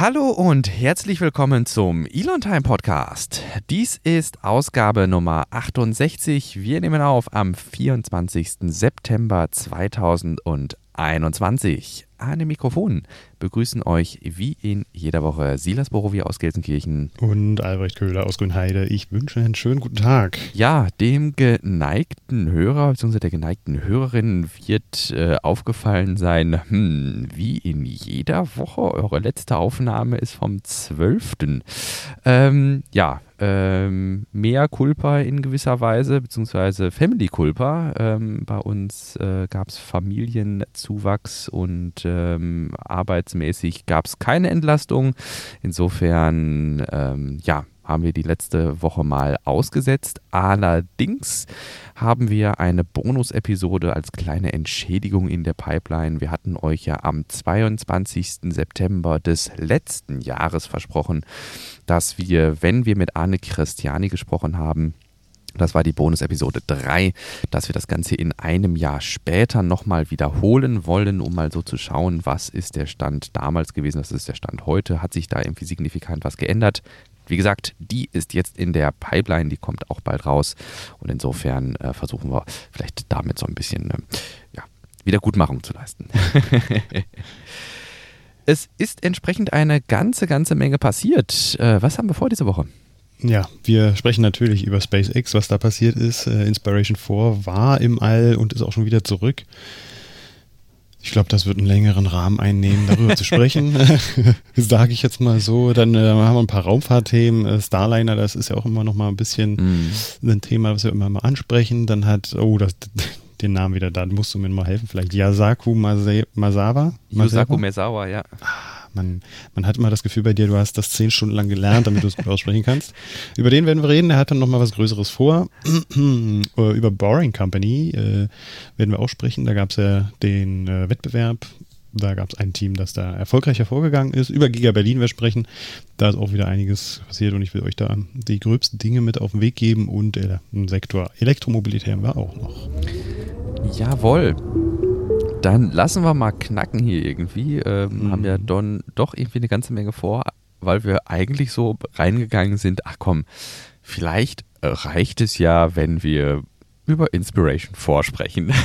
Hallo und herzlich willkommen zum Elon Time Podcast. Dies ist Ausgabe Nummer 68. Wir nehmen auf am 24. September 2021. An dem Mikrofon begrüßen euch wie in jeder Woche Silas Borowia aus Gelsenkirchen und Albrecht Köhler aus Grünheide. Ich wünsche einen schönen guten Tag. Ja, dem geneigten Hörer bzw. der geneigten Hörerin wird äh, aufgefallen sein, hm, wie in jeder Woche, eure letzte Aufnahme ist vom 12. Ähm, ja, ähm, mehr Culpa in gewisser Weise, beziehungsweise Family Culpa. Ähm, bei uns äh, gab es Familienzuwachs und ähm, arbeitsmäßig gab es keine Entlastung. Insofern, ähm, ja, haben wir die letzte Woche mal ausgesetzt. Allerdings haben wir eine Bonus-Episode als kleine Entschädigung in der Pipeline. Wir hatten euch ja am 22. September des letzten Jahres versprochen, dass wir, wenn wir mit Arne Christiani gesprochen haben, das war die Bonus-Episode 3, dass wir das Ganze in einem Jahr später nochmal wiederholen wollen, um mal so zu schauen, was ist der Stand damals gewesen, was ist der Stand heute, hat sich da irgendwie signifikant was geändert. Wie gesagt, die ist jetzt in der Pipeline, die kommt auch bald raus. Und insofern äh, versuchen wir vielleicht damit so ein bisschen äh, ja, Wiedergutmachung zu leisten. es ist entsprechend eine ganze, ganze Menge passiert. Äh, was haben wir vor diese Woche? Ja, wir sprechen natürlich über SpaceX, was da passiert ist. Äh, Inspiration 4 war im All und ist auch schon wieder zurück. Ich glaube, das wird einen längeren Rahmen einnehmen, darüber zu sprechen. Sage ich jetzt mal so. Dann äh, haben wir ein paar Raumfahrtthemen. Äh, Starliner, das ist ja auch immer noch mal ein bisschen mm. ein Thema, was wir immer mal ansprechen. Dann hat, oh, das, den Namen wieder da, musst du mir mal helfen. Vielleicht Yasaku Mase, Masawa? Yasaku Masawa, ja. Ah, man, man hat immer das Gefühl bei dir, du hast das zehn Stunden lang gelernt, damit du es gut aussprechen kannst. Über den werden wir reden. Er hat dann nochmal was Größeres vor. Äh, über Boring Company äh, werden wir auch sprechen. Da gab es ja den äh, Wettbewerb. Da gab es ein Team, das da erfolgreich hervorgegangen ist. Über Giga Berlin wir sprechen. Da ist auch wieder einiges passiert und ich will euch da die gröbsten Dinge mit auf den Weg geben und äh, im Sektor Elektromobilität haben wir auch noch. Jawohl. Dann lassen wir mal knacken hier irgendwie. Ähm, mhm. Haben ja Don doch irgendwie eine ganze Menge vor, weil wir eigentlich so reingegangen sind. Ach komm, vielleicht reicht es ja, wenn wir über Inspiration vorsprechen.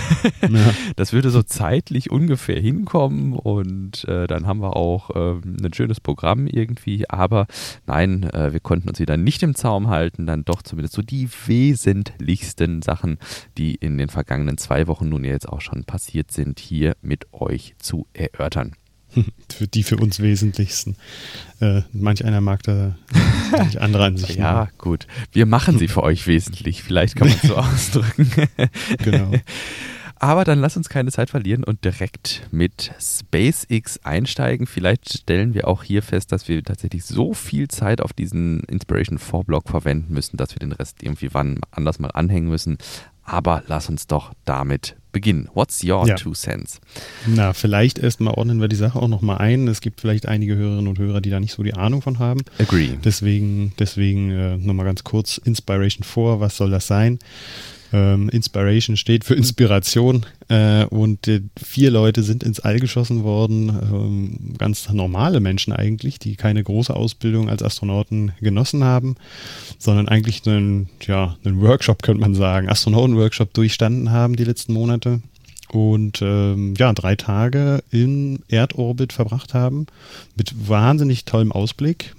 Ja. Das würde so zeitlich ungefähr hinkommen und äh, dann haben wir auch äh, ein schönes Programm irgendwie. Aber nein, äh, wir konnten uns wieder nicht im Zaum halten, dann doch zumindest so die wesentlichsten Sachen, die in den vergangenen zwei Wochen nun jetzt auch schon passiert sind, hier mit euch zu erörtern. für die für uns wesentlichsten. Äh, manch einer mag da manch andere Ansichten. ja, gut. Wir machen sie für euch wesentlich. Vielleicht kann man es so ausdrücken. genau. Aber dann lass uns keine Zeit verlieren und direkt mit SpaceX einsteigen. Vielleicht stellen wir auch hier fest, dass wir tatsächlich so viel Zeit auf diesen Inspiration 4 Blog verwenden müssen, dass wir den Rest irgendwie wann anders mal anhängen müssen. Aber lass uns doch damit beginnen. What's your ja. two cents? Na, vielleicht erstmal ordnen wir die Sache auch nochmal ein. Es gibt vielleicht einige Hörerinnen und Hörer, die da nicht so die Ahnung von haben. Agree. Deswegen, deswegen äh, nochmal ganz kurz Inspiration 4, was soll das sein? Ähm, Inspiration steht für Inspiration. Äh, und äh, vier Leute sind ins All geschossen worden, ähm, ganz normale Menschen eigentlich, die keine große Ausbildung als Astronauten genossen haben, sondern eigentlich einen, ja, einen Workshop, könnte man sagen, Astronautenworkshop durchstanden haben die letzten Monate und ähm, ja, drei Tage im Erdorbit verbracht haben mit wahnsinnig tollem Ausblick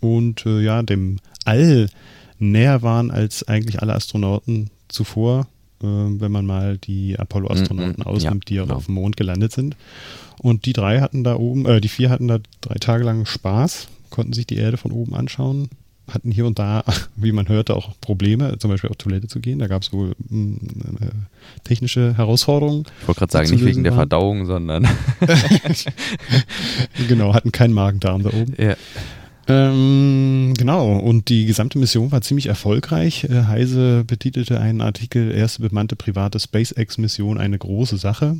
und äh, ja, dem All näher waren als eigentlich alle Astronauten zuvor, äh, wenn man mal die Apollo-Astronauten mm -mm, ausnimmt, ja, die auch genau. auf dem Mond gelandet sind. Und die drei hatten da oben, äh, die vier hatten da drei Tage lang Spaß, konnten sich die Erde von oben anschauen, hatten hier und da, wie man hörte, auch Probleme, zum Beispiel auf Toilette zu gehen. Da gab es wohl mh, äh, technische Herausforderungen. Ich wollte gerade sagen, nicht wegen der Verdauung, sondern. genau, hatten keinen Magen-Darm da oben. Ja. Ähm, genau, und die gesamte Mission war ziemlich erfolgreich. Äh, Heise betitelte einen Artikel, erste bemannte private SpaceX-Mission, eine große Sache.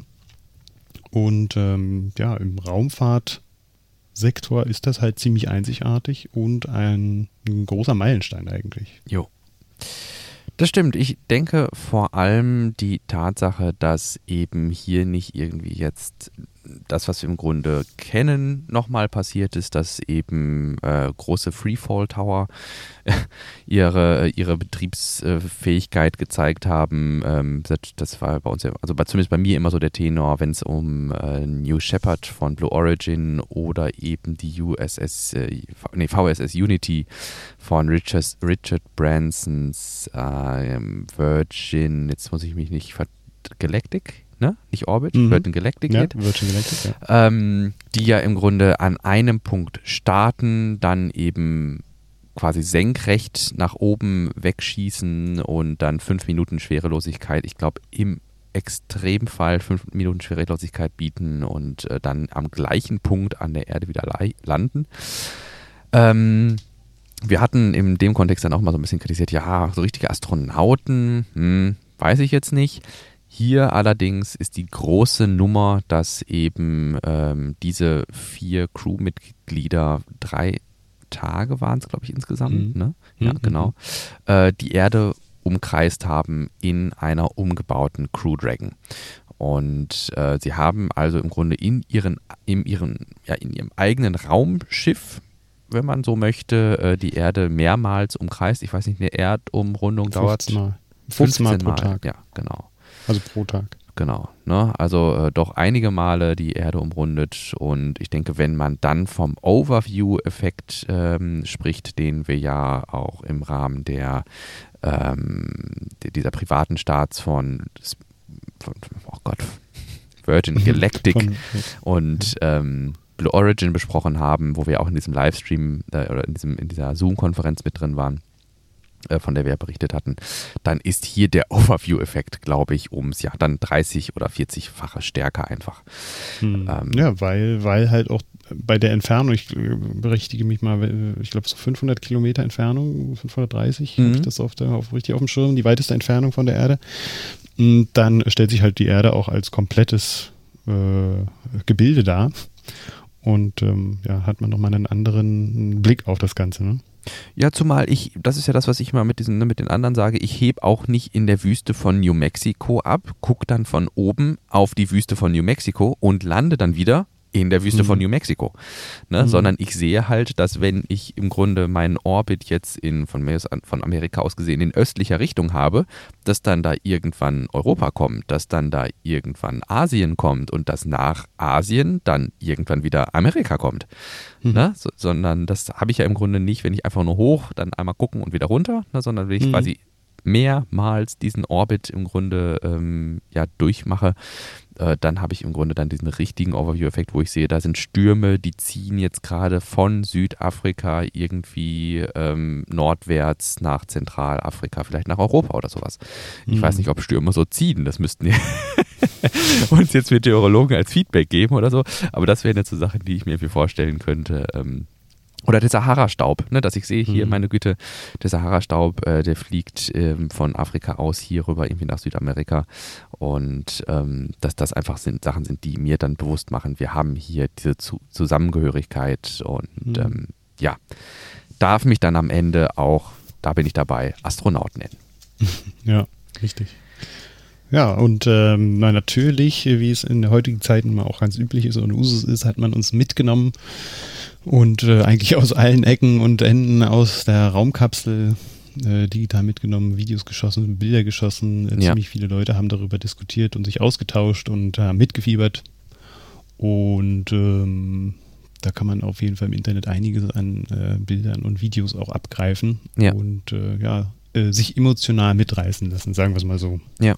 Und ähm, ja, im Raumfahrtsektor ist das halt ziemlich einzigartig und ein, ein großer Meilenstein eigentlich. Jo. Das stimmt. Ich denke vor allem die Tatsache, dass eben hier nicht irgendwie jetzt das, was wir im Grunde kennen, nochmal passiert ist, dass eben äh, große Freefall Tower ihre, ihre Betriebsfähigkeit gezeigt haben. Ähm, das war bei uns, ja, also bei, zumindest bei mir immer so der Tenor, wenn es um äh, New Shepard von Blue Origin oder eben die USS, äh, nee, VSS Unity von Richard, Richard Bransons äh, Virgin, jetzt muss ich mich nicht ver Galactic ne? Nicht Orbit, mhm. Virgin Galactic ja, Virgin Galactic, ja. Ähm, die ja im Grunde an einem Punkt starten, dann eben quasi senkrecht nach oben wegschießen und dann fünf Minuten Schwerelosigkeit, ich glaube im Extremfall fünf Minuten Schwerelosigkeit bieten und äh, dann am gleichen Punkt an der Erde wieder landen. Ähm, wir hatten in dem Kontext dann auch mal so ein bisschen kritisiert, ja, so richtige Astronauten, hm, weiß ich jetzt nicht. Hier allerdings ist die große Nummer, dass eben ähm, diese vier Crewmitglieder drei Tage waren es, glaube ich, insgesamt, mhm. ne? Ja, mhm. genau. Mhm. Äh, die Erde umkreist haben in einer umgebauten Crew Dragon. Und äh, sie haben also im Grunde in, ihren, in, ihren, ja, in ihrem eigenen Raumschiff, wenn man so möchte, äh, die Erde mehrmals umkreist. Ich weiß nicht, eine Erdumrundung 15 dauert. Mal. 15 Mal pro Tag. Ja, genau. Also pro Tag. Genau. Ne? Also äh, doch einige Male die Erde umrundet. Und ich denke, wenn man dann vom Overview-Effekt ähm, spricht, den wir ja auch im Rahmen der ähm, dieser privaten Starts von, von oh Gott, Virgin Galactic von, und ähm, Blue Origin besprochen haben, wo wir auch in diesem Livestream äh, oder in, diesem, in dieser Zoom-Konferenz mit drin waren, von der wir berichtet hatten, dann ist hier der Overview-Effekt, glaube ich, ums ja dann 30 oder 40-fache stärker einfach. Hm. Ähm, ja, weil, weil halt auch bei der Entfernung, ich äh, berichtige mich mal, ich glaube so 500 Kilometer Entfernung, 530, mhm. habe ich das auf der, auf, richtig auf dem Schirm, die weiteste Entfernung von der Erde. Und dann stellt sich halt die Erde auch als komplettes äh, Gebilde dar. Und ähm, ja, hat man nochmal einen anderen Blick auf das Ganze. Ne? Ja, zumal ich, das ist ja das, was ich immer mit, diesen, ne, mit den anderen sage, ich heb auch nicht in der Wüste von New Mexico ab, gucke dann von oben auf die Wüste von New Mexico und lande dann wieder in der Wüste mhm. von New Mexico. Ne? Mhm. Sondern ich sehe halt, dass wenn ich im Grunde meinen Orbit jetzt in, von, von Amerika aus gesehen in östlicher Richtung habe, dass dann da irgendwann Europa kommt, dass dann da irgendwann Asien kommt und dass nach Asien dann irgendwann wieder Amerika kommt. Mhm. Ne? So, sondern das habe ich ja im Grunde nicht, wenn ich einfach nur hoch, dann einmal gucken und wieder runter, ne? sondern wenn ich mhm. quasi mehrmals diesen Orbit im Grunde ähm, ja durchmache, äh, dann habe ich im Grunde dann diesen richtigen Overview-Effekt, wo ich sehe, da sind Stürme, die ziehen jetzt gerade von Südafrika irgendwie ähm, nordwärts nach Zentralafrika, vielleicht nach Europa oder sowas. Ich mhm. weiß nicht, ob Stürme so ziehen, das müssten uns jetzt Meteorologen als Feedback geben oder so, aber das wäre eine so Sache, die ich mir vorstellen könnte. Ähm, oder der Sahara-Staub, ne, dass ich sehe hier, mhm. meine Güte, der Sahara-Staub, äh, der fliegt ähm, von Afrika aus hier rüber irgendwie nach Südamerika. Und ähm, dass das einfach sind, Sachen sind, die mir dann bewusst machen, wir haben hier diese Zu Zusammengehörigkeit und mhm. ähm, ja, darf mich dann am Ende auch, da bin ich dabei, Astronaut nennen. Ja, richtig. Ja, und ähm, natürlich, wie es in der heutigen Zeit immer auch ganz üblich ist und Usus ist, hat man uns mitgenommen und äh, eigentlich aus allen Ecken und Enden aus der Raumkapsel äh, digital mitgenommen, Videos geschossen, Bilder geschossen. Äh, ja. Ziemlich viele Leute haben darüber diskutiert und sich ausgetauscht und äh, mitgefiebert. Und ähm, da kann man auf jeden Fall im Internet einiges an äh, Bildern und Videos auch abgreifen ja. und äh, ja, sich emotional mitreißen lassen, sagen wir es mal so. Ja.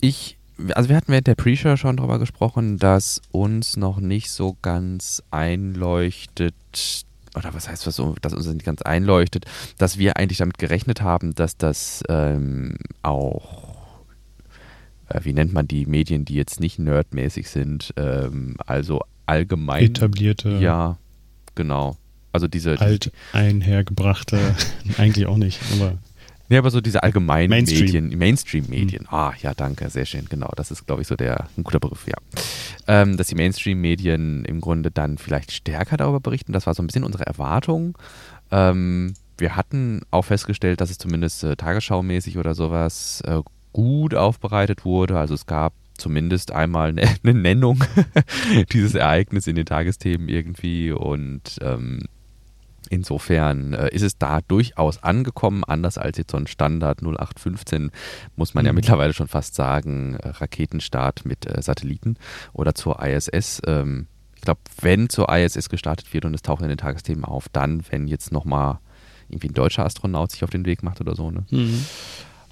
Ich also wir hatten während der Pre-Show schon darüber gesprochen, dass uns noch nicht so ganz einleuchtet, oder was heißt was dass uns nicht ganz einleuchtet, dass wir eigentlich damit gerechnet haben, dass das ähm, auch, äh, wie nennt man die Medien, die jetzt nicht nerdmäßig sind, ähm, also allgemein. Etablierte. Ja, genau. Also diese. Alt einhergebrachte, eigentlich auch nicht, aber. Nee, aber so diese allgemeinen Mainstream. Medien, Mainstream-Medien. Mhm. Ah, ja, danke, sehr schön, genau. Das ist, glaube ich, so der ein guter Begriff, ja. Ähm, dass die Mainstream-Medien im Grunde dann vielleicht stärker darüber berichten. Das war so ein bisschen unsere Erwartung. Ähm, wir hatten auch festgestellt, dass es zumindest äh, tagesschaumäßig oder sowas äh, gut aufbereitet wurde. Also es gab zumindest einmal eine, eine Nennung dieses Ereignis in den Tagesthemen irgendwie und ähm, Insofern äh, ist es da durchaus angekommen, anders als jetzt so ein Standard 0815, muss man mhm. ja mittlerweile schon fast sagen, äh, Raketenstart mit äh, Satelliten oder zur ISS. Ähm, ich glaube, wenn zur ISS gestartet wird und es taucht in den Tagesthemen auf, dann, wenn jetzt nochmal irgendwie ein deutscher Astronaut sich auf den Weg macht oder so. Ne? Mhm.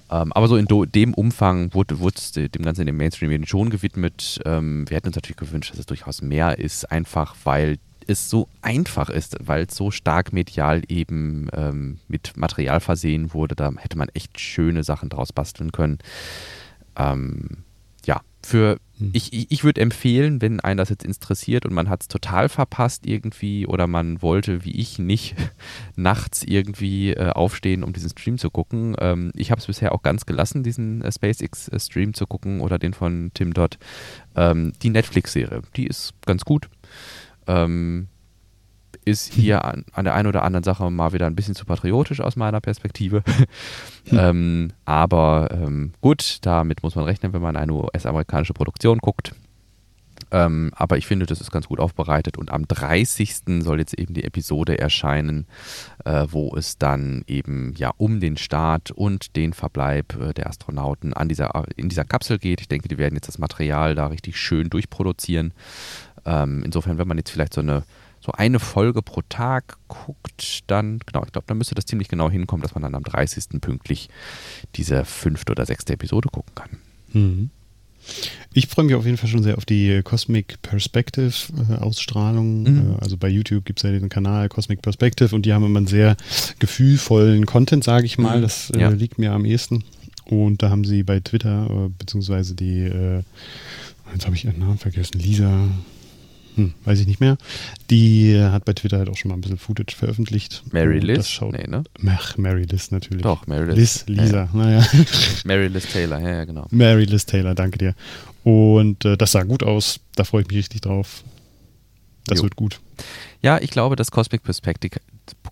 Ähm, aber so in dem Umfang wurde, wurde es dem Ganzen in den Mainstream schon gewidmet. Ähm, wir hätten uns natürlich gewünscht, dass es durchaus mehr ist, einfach weil es so einfach ist, weil es so stark medial eben ähm, mit Material versehen wurde. Da hätte man echt schöne Sachen draus basteln können. Ähm, ja, für hm. ich, ich würde empfehlen, wenn einen das jetzt interessiert und man hat es total verpasst irgendwie oder man wollte, wie ich, nicht nachts irgendwie äh, aufstehen, um diesen Stream zu gucken. Ähm, ich habe es bisher auch ganz gelassen, diesen äh, SpaceX-Stream zu gucken oder den von Tim Dodd. Ähm, die Netflix-Serie, die ist ganz gut ähm, ist hier an, an, der einen oder anderen Sache mal wieder ein bisschen zu patriotisch aus meiner Perspektive. Hm. ähm, aber ähm, gut, damit muss man rechnen, wenn man eine US-amerikanische Produktion guckt. Ähm, aber ich finde, das ist ganz gut aufbereitet und am 30. soll jetzt eben die Episode erscheinen, äh, wo es dann eben ja um den Start und den Verbleib äh, der Astronauten an dieser, in dieser Kapsel geht. Ich denke, die werden jetzt das Material da richtig schön durchproduzieren. Ähm, insofern, wenn man jetzt vielleicht so eine, so eine Folge pro Tag guckt, dann, genau, ich glaube, dann müsste das ziemlich genau hinkommen, dass man dann am 30. pünktlich diese fünfte oder sechste Episode gucken kann. Mhm. Ich freue mich auf jeden Fall schon sehr auf die Cosmic Perspective äh, Ausstrahlung. Mhm. Äh, also bei YouTube gibt es ja den Kanal Cosmic Perspective und die haben immer einen sehr gefühlvollen Content, sage ich mal. Mhm. Das äh, ja. liegt mir am ehesten. Und da haben sie bei Twitter, äh, beziehungsweise die, äh, jetzt habe ich ihren Namen vergessen, Lisa, hm, weiß ich nicht mehr. Die hat bei Twitter halt auch schon mal ein bisschen Footage veröffentlicht. Mary Liz? Das schaut, nee, ne? Ach, Mary Liz natürlich. Doch, Mary Liz. Liz, Lisa, ja, naja. Mary Liz Taylor, ja, ja, genau. Mary Liz Taylor, danke dir. Und äh, das sah gut aus. Da freue ich mich richtig drauf. Das jo. wird gut. Ja, ich glaube, dass Cosmic Perspective,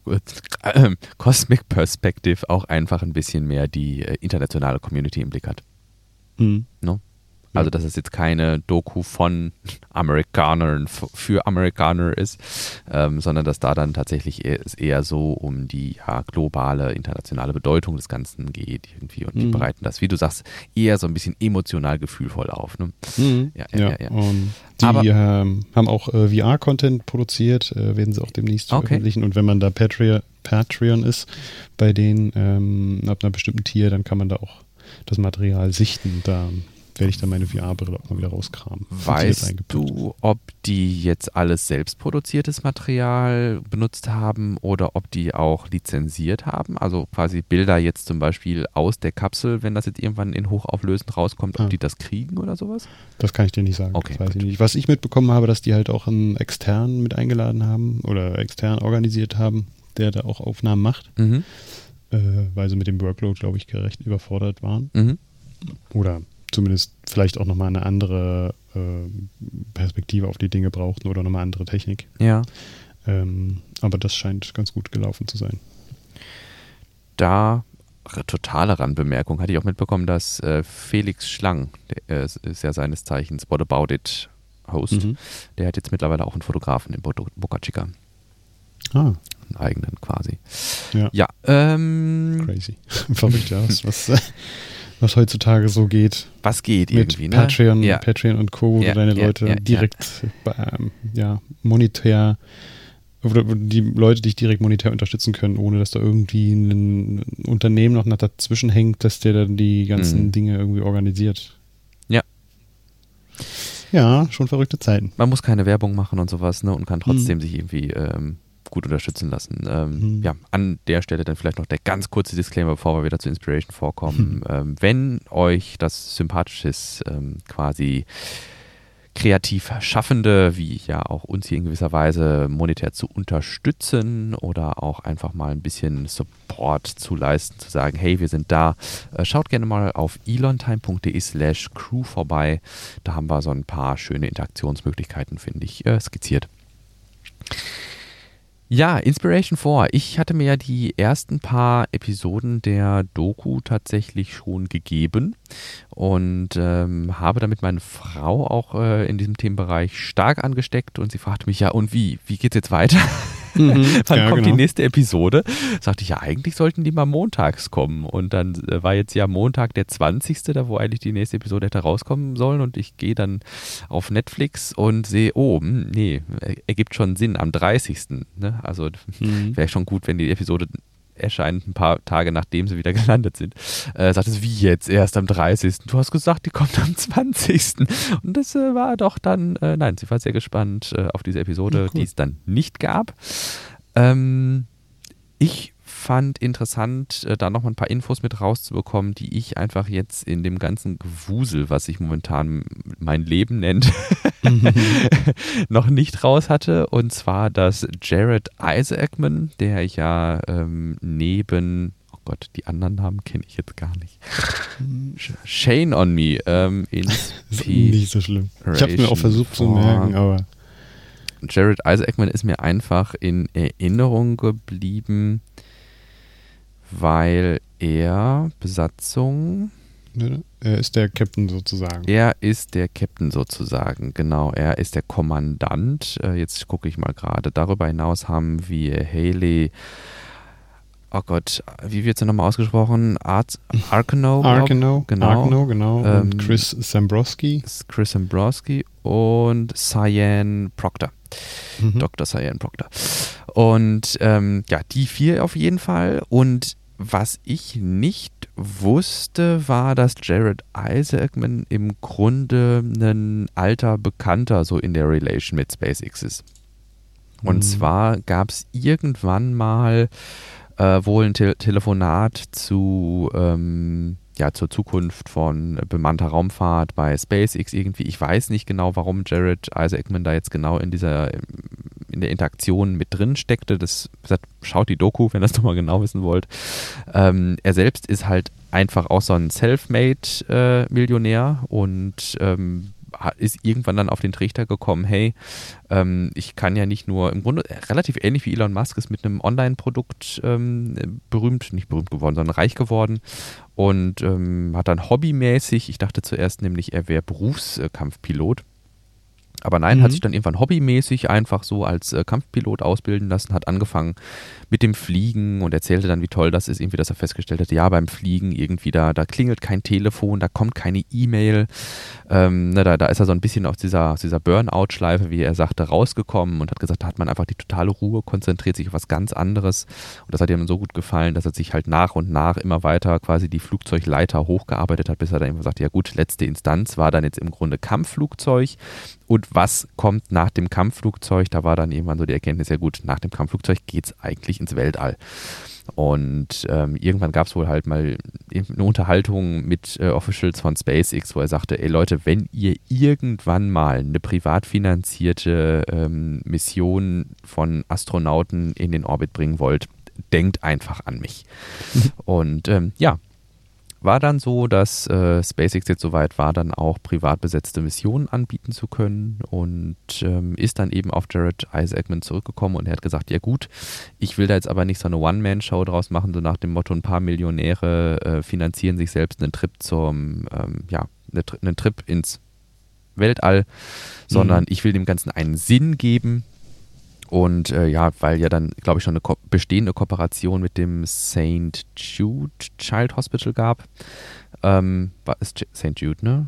äh, Cosmic Perspective auch einfach ein bisschen mehr die äh, internationale Community im Blick hat. Mhm. No? Also, dass es jetzt keine Doku von Amerikanern für Amerikaner ist, ähm, sondern dass da dann tatsächlich es eher so um die ja, globale, internationale Bedeutung des Ganzen geht irgendwie. Und mhm. die bereiten das, wie du sagst, eher so ein bisschen emotional gefühlvoll auf. Ne? Mhm. Ja, ja, ja, ja. Die Aber, ähm, haben auch äh, VR-Content produziert, äh, werden sie auch demnächst okay. veröffentlichen. Und wenn man da Patreon, Patreon ist, bei denen ähm, ab einer bestimmten Tier, dann kann man da auch das Material sichten. Da werde ich dann meine VR-Brille auch mal wieder rauskramen. Weißt du, ob die jetzt alles selbstproduziertes Material benutzt haben oder ob die auch lizenziert haben? Also quasi Bilder jetzt zum Beispiel aus der Kapsel, wenn das jetzt irgendwann in hochauflösend rauskommt, ob ah. die das kriegen oder sowas? Das kann ich dir nicht sagen. Okay, das weiß ich nicht. Was ich mitbekommen habe, dass die halt auch einen externen mit eingeladen haben oder extern organisiert haben, der da auch Aufnahmen macht. Mhm. Äh, weil sie mit dem Workload, glaube ich, gerecht überfordert waren. Mhm. Oder zumindest vielleicht auch nochmal eine andere äh, Perspektive auf die Dinge brauchten oder nochmal andere Technik. Ja. Ähm, aber das scheint ganz gut gelaufen zu sein. Da totale Randbemerkung hatte ich auch mitbekommen, dass äh, Felix Schlang, der äh, ist ja seines Zeichens What About It Host, mhm. der hat jetzt mittlerweile auch einen Fotografen in Boca Chica. Ah. Einen eigenen quasi. Ja. ja ähm, Crazy. Verrückt, ja. Was, was was heutzutage so geht. Was geht mit irgendwie, ne? Patreon, ja. Patreon und Co., wo ja, deine ja, Leute direkt ähm, ja, monetär oder die Leute dich direkt monetär unterstützen können, ohne dass da irgendwie ein Unternehmen noch dazwischen hängt, dass der dann die ganzen mhm. Dinge irgendwie organisiert. Ja. Ja, schon verrückte Zeiten. Man muss keine Werbung machen und sowas, ne? Und kann trotzdem mhm. sich irgendwie ähm, gut unterstützen lassen. Ähm, mhm. Ja, an der Stelle dann vielleicht noch der ganz kurze Disclaimer, bevor wir wieder zu Inspiration vorkommen. Mhm. Ähm, wenn euch das sympathisch ist, ähm, quasi kreativ Schaffende, wie ja auch uns hier in gewisser Weise monetär zu unterstützen oder auch einfach mal ein bisschen Support zu leisten, zu sagen, hey, wir sind da. Äh, schaut gerne mal auf elontime.de slash crew vorbei. Da haben wir so ein paar schöne Interaktionsmöglichkeiten, finde ich, äh, skizziert. Ja, Inspiration 4. Ich hatte mir ja die ersten paar Episoden der Doku tatsächlich schon gegeben und ähm, habe damit meine Frau auch äh, in diesem Themenbereich stark angesteckt und sie fragte mich ja, und wie, wie geht's jetzt weiter? Mhm, Wann ja, kommt genau. die nächste Episode? Sagte ich, ja, eigentlich sollten die mal montags kommen. Und dann äh, war jetzt ja Montag der 20., da wo eigentlich die nächste Episode hätte rauskommen sollen. Und ich gehe dann auf Netflix und sehe, oh, hm, nee, ergibt schon Sinn am 30. Ne? Also mhm. wäre schon gut, wenn die Episode erscheint ein paar Tage nachdem sie wieder gelandet sind, äh, sagt es, wie jetzt, erst am 30. Du hast gesagt, die kommt am 20. Und das äh, war doch dann, äh, nein, sie war sehr gespannt äh, auf diese Episode, ja, cool. die es dann nicht gab. Ähm, ich fand interessant, äh, da nochmal ein paar Infos mit rauszubekommen, die ich einfach jetzt in dem ganzen Gewusel, was sich momentan mein Leben nennt, noch nicht raus hatte. Und zwar, dass Jared Isaacman, der ja ähm, neben oh Gott, die anderen Namen kenne ich jetzt gar nicht. Shane on Me. Ähm, nicht so schlimm. Ich habe mir auch versucht zu merken, aber. Jared Isaacman ist mir einfach in Erinnerung geblieben weil er Besatzung. Er ist der Captain sozusagen. Er ist der Captain sozusagen, genau. Er ist der Kommandant. Äh, jetzt gucke ich mal gerade. Darüber hinaus haben wir Haley. Oh Gott, wie wird sie nochmal ausgesprochen? Art, Arkano? Arkano, genau. Arkano, genau. Ähm, und Chris Sambrowski. Chris Sambrowski und Cyan Proctor. Mhm. Dr. Cyan Proctor. Und ähm, ja, die vier auf jeden Fall. Und was ich nicht wusste, war, dass Jared Isaacman im Grunde ein alter Bekannter so in der Relation mit SpaceX ist. Und mhm. zwar gab es irgendwann mal äh, wohl ein Te Telefonat zu ähm, ja, zur Zukunft von bemannter Raumfahrt bei SpaceX irgendwie. Ich weiß nicht genau, warum Jared Isaacman da jetzt genau in dieser in der Interaktion mit drin steckte. Das gesagt, schaut die Doku, wenn ihr das nochmal genau wissen wollt. Ähm, er selbst ist halt einfach auch so ein Selfmade-Millionär äh, und ähm, ist irgendwann dann auf den Trichter gekommen, hey, ähm, ich kann ja nicht nur, im Grunde relativ ähnlich wie Elon Musk ist mit einem Online-Produkt ähm, berühmt, nicht berühmt geworden, sondern reich geworden und ähm, hat dann hobbymäßig, ich dachte zuerst nämlich, er wäre Berufskampfpilot, aber nein, mhm. hat sich dann irgendwann hobbymäßig einfach so als äh, Kampfpilot ausbilden lassen, hat angefangen mit dem Fliegen und erzählte dann, wie toll das ist, irgendwie, dass er festgestellt hat, ja, beim Fliegen irgendwie, da, da klingelt kein Telefon, da kommt keine E-Mail. Ähm, ne, da, da ist er so ein bisschen aus dieser, aus dieser Burnout-Schleife, wie er sagte, rausgekommen und hat gesagt, da hat man einfach die totale Ruhe, konzentriert sich auf was ganz anderes. Und das hat ihm so gut gefallen, dass er sich halt nach und nach immer weiter quasi die Flugzeugleiter hochgearbeitet hat, bis er dann einfach sagt, ja gut, letzte Instanz war dann jetzt im Grunde Kampfflugzeug und was kommt nach dem Kampfflugzeug? Da war dann irgendwann so die Erkenntnis, ja gut, nach dem Kampfflugzeug geht es eigentlich ins Weltall. Und ähm, irgendwann gab es wohl halt mal eine Unterhaltung mit äh, Officials von SpaceX, wo er sagte, ey Leute, wenn ihr irgendwann mal eine privat finanzierte ähm, Mission von Astronauten in den Orbit bringen wollt, denkt einfach an mich. Und ähm, ja, war dann so, dass äh, SpaceX jetzt soweit war, dann auch privat besetzte Missionen anbieten zu können und ähm, ist dann eben auf Jared Isaacman zurückgekommen und er hat gesagt, ja gut, ich will da jetzt aber nicht so eine One-Man-Show draus machen, so nach dem Motto, ein paar Millionäre äh, finanzieren sich selbst einen Trip zum, ähm, ja, eine, einen Trip ins Weltall, sondern mhm. ich will dem Ganzen einen Sinn geben und äh, ja, weil ja dann, glaube ich, schon eine ko bestehende Kooperation mit dem St. Jude Child Hospital gab. Ähm, war es St. Jude, ne?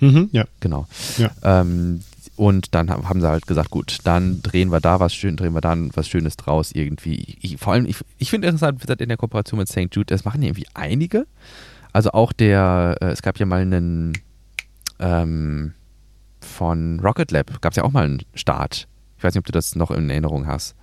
Mhm, ja. Genau. Ja. Ähm, und dann haben sie halt gesagt, gut, dann drehen wir da was schön, drehen wir da was Schönes draus irgendwie. Ich, vor allem, ich, ich finde interessant, wie gesagt, in der Kooperation mit St. Jude, das machen irgendwie einige. Also auch der, äh, es gab ja mal einen ähm, von Rocket Lab, gab es ja auch mal einen Start ich weiß nicht, ob du das noch in Erinnerung hast.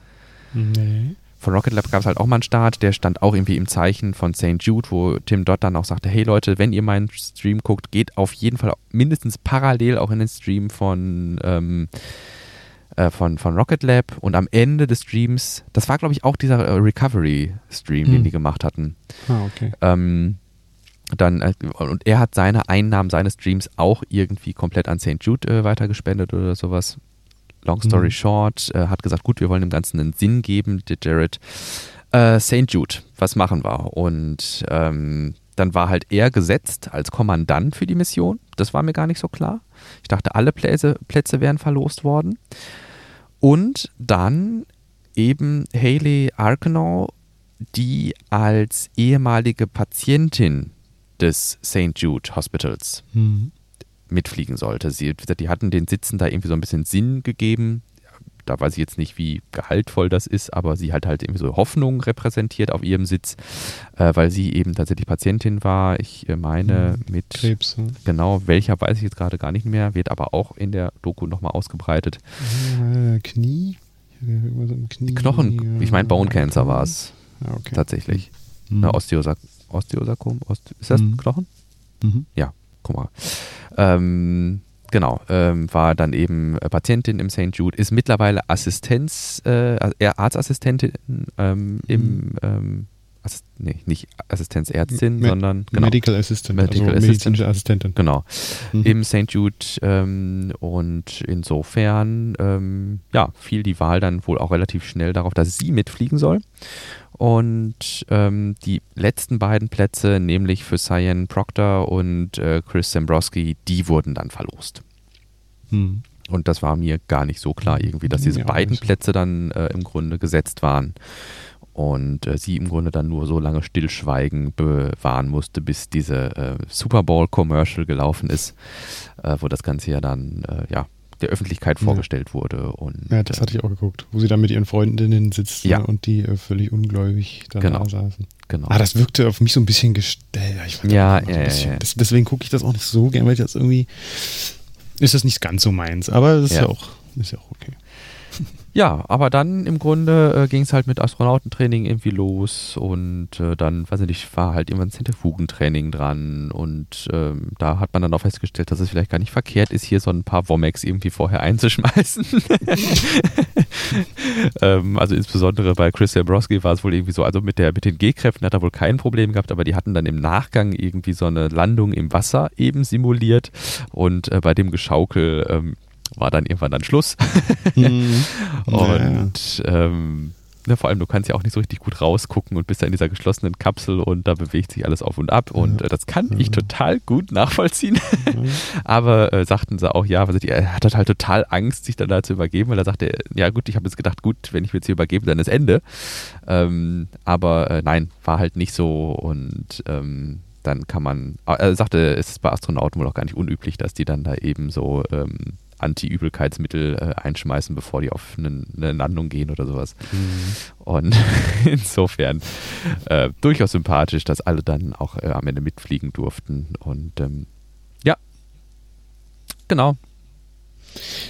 Nee. Von Rocket Lab gab es halt auch mal einen Start, der stand auch irgendwie im Zeichen von St. Jude, wo Tim Dodd dann auch sagte, hey Leute, wenn ihr meinen Stream guckt, geht auf jeden Fall mindestens parallel auch in den Stream von, ähm, äh, von, von Rocket Lab und am Ende des Streams, das war glaube ich auch dieser äh, Recovery-Stream, hm. den die gemacht hatten. Ah, okay. Ähm, dann, äh, und er hat seine Einnahmen seines Streams auch irgendwie komplett an St. Jude äh, weitergespendet oder sowas long story Mhm. short, äh, hat gesagt, gut, wir wollen dem Ganzen einen Sinn geben, der Jared. Äh, St. Jude, was machen wir? Und ähm, dann war halt er gesetzt als Kommandant für die Mission. Das war mir gar nicht so klar. Ich dachte, alle Plätze, Plätze wären verlost worden. Und dann eben Haley Arkenau, die als ehemalige Patientin des St. Jude Hospitals Mhm. Mitfliegen sollte. Sie, die hatten den Sitzen da irgendwie so ein bisschen Sinn gegeben. Da weiß ich jetzt nicht, wie gehaltvoll das ist, aber sie hat halt irgendwie so Hoffnung repräsentiert auf ihrem Sitz, äh, weil sie eben tatsächlich Patientin war. Ich äh, meine mit Krebs. ne? genau welcher weiß ich jetzt gerade gar nicht mehr, wird aber auch in der Doku nochmal ausgebreitet. Äh, Knie? Irgendwas im Knie. Knochen, ich meine Bone Cancer war es Ah, okay. tatsächlich. Mhm. Ne, Osteosak Osteosarkom? Oste ist das Mhm. Knochen? Mhm. guck mal. Ähm, genau, ähm, war dann eben äh, Patientin im St. Jude, ist mittlerweile Assistenz, äh, Arztassistentin ähm, im, ähm, Assist nee, nicht Assistenzärztin, Me- sondern genau, Medical Assistant, Medical also Assistant. medizinische Assistentin. genau Mhm. im St. Jude ähm, und insofern ähm, ja, fiel die Wahl dann wohl auch relativ schnell darauf, dass sie mitfliegen soll. Und ähm, die letzten beiden Plätze, nämlich für Cyan Proctor und äh, Chris Zambrowski, die wurden dann verlost. Mhm. Und das war mir gar nicht so klar irgendwie, dass diese auch beiden nicht so. Plätze dann äh, im Grunde gesetzt waren. Und äh, sie im Grunde dann nur so lange Stillschweigen bewahren musste, bis diese äh, Super Bowl-Commercial gelaufen ist, äh, wo das Ganze ja dann äh, ja, der Öffentlichkeit Ja. vorgestellt wurde. Und, Ja, das hatte ich auch geguckt, wo sie dann mit ihren Freundinnen sitzt Ja. und die äh, völlig ungläubig da Genau. saßen. genau. Ah, das wirkte auf mich so ein bisschen gestellt. Ja, ja, ein ja, bisschen, ja. Das, deswegen gucke ich das auch nicht so gern, weil ich das irgendwie ist das nicht ganz so meins, aber das ist Ja. ja, auch ist ja auch okay. Ja, aber dann im Grunde äh, ging es halt mit Astronautentraining irgendwie los und äh, dann, weiß ich nicht, war halt irgendwann Zentrifugentraining dran und ähm, da hat man dann auch festgestellt, dass es vielleicht gar nicht verkehrt ist, hier so ein paar Womex irgendwie vorher einzuschmeißen. ähm, also insbesondere bei Chris Zabrowski war es wohl irgendwie so, also mit, der, mit den G-Kräften hat er wohl kein Problem gehabt, aber die hatten dann im Nachgang irgendwie so eine Landung im Wasser eben simuliert und äh, bei dem Geschaukel ähm, war dann irgendwann dann Schluss. Mhm. Und ähm, vor allem, du kannst ja auch nicht so richtig gut rausgucken und bist da in dieser geschlossenen Kapsel und da bewegt sich alles auf und ab. Und äh, das kann ich total gut nachvollziehen. Aber äh, sagten sie auch, ja, was die, er hat halt total Angst, sich dann da zu übergeben, weil er sagte, ja gut, ich habe jetzt gedacht, gut, wenn ich mich jetzt hier übergebe, dann ist Ende. Ähm, aber äh, nein, war halt nicht so und ähm, dann kann man, er sagte, es ist bei Astronauten wohl auch gar nicht unüblich, dass die dann da eben so ähm, Anti-Übelkeitsmittel äh, einschmeißen, bevor die auf eine, eine Landung gehen oder sowas. Und insofern äh, durchaus sympathisch, dass alle dann auch äh, am Ende mitfliegen durften. Und ähm, ja, genau.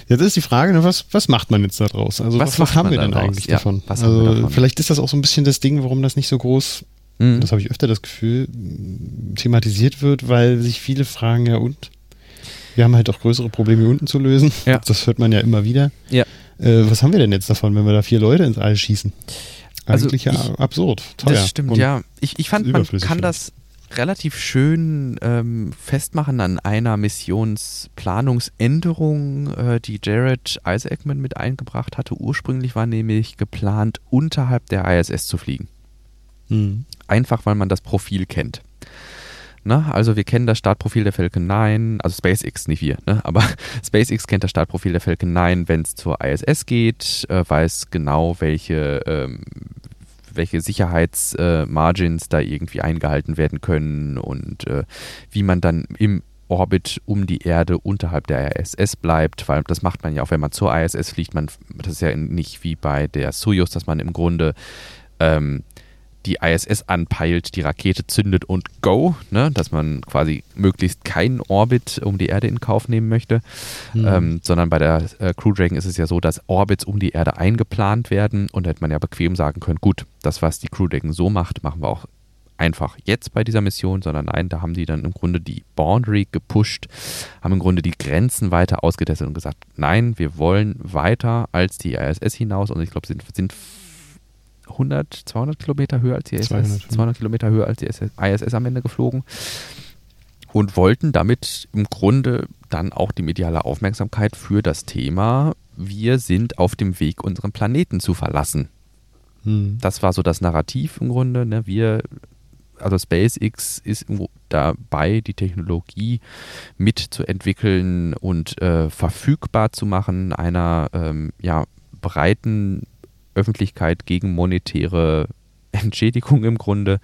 Jetzt ist die Frage, ne, was, was macht man jetzt da draus? Also Was was, haben wir denn eigentlich Ja, davon? also davon? vielleicht ist das auch so ein bisschen das Ding, warum das nicht so groß, Mhm. das habe ich öfter das Gefühl, thematisiert wird, weil sich viele fragen, ja und? Wir haben halt auch größere Probleme hier unten zu lösen. Ja. Das hört man ja immer wieder. Ja. Äh, was haben wir denn jetzt davon, wenn wir da vier Leute ins All schießen? Also Eigentlich ja ich- absurd, teuer. Das stimmt, ja. Ich, ich fand, man kann das relativ schön ähm, festmachen an einer Missionsplanungsänderung, äh, die Jared Isaacman mit eingebracht hatte. Ursprünglich war nämlich geplant, unterhalb der ISS zu fliegen. Mhm. Einfach, weil man das Profil kennt. Na, also wir kennen das Startprofil der Falcon 9, also SpaceX, nicht wir, ne? aber SpaceX kennt das Startprofil der Falcon 9, wenn es zur ISS geht, äh, weiß genau, welche, ähm, welche Sicherheitsmargins da irgendwie eingehalten werden können und äh, wie man dann im Orbit um die Erde unterhalb der ISS bleibt, weil das macht man ja auch, wenn man zur ISS fliegt. Man, das ist ja nicht wie bei der Soyuz, dass man im Grunde ähm, die ISS anpeilt, die Rakete zündet und go, ne? dass man quasi möglichst keinen Orbit um die Erde in Kauf nehmen möchte, Mhm. ähm, sondern bei der äh, Crew Dragon ist es ja so, dass Orbits um die Erde eingeplant werden und da hätte man ja bequem sagen können, gut, das, was die Crew Dragon so macht, machen wir auch einfach jetzt bei dieser Mission, sondern nein, da haben die dann im Grunde die Boundary gepusht, haben im Grunde die Grenzen weiter ausgetestet und gesagt, nein, wir wollen weiter als die ISS hinaus und ich glaube, sind, sind 100, 200 Kilometer höher als die ISS, 200, 200, Kilometer höher als die ISS am Ende geflogen und wollten damit im Grunde dann auch die mediale Aufmerksamkeit für das Thema wir sind auf dem Weg, unseren Planeten zu verlassen. Hm. Das war so das Narrativ im Grunde. Ne? Wir, also SpaceX ist dabei, die Technologie mitzuentwickeln und äh, verfügbar zu machen einer ähm, ja, breiten Öffentlichkeit gegen monetäre Entschädigung im Grunde,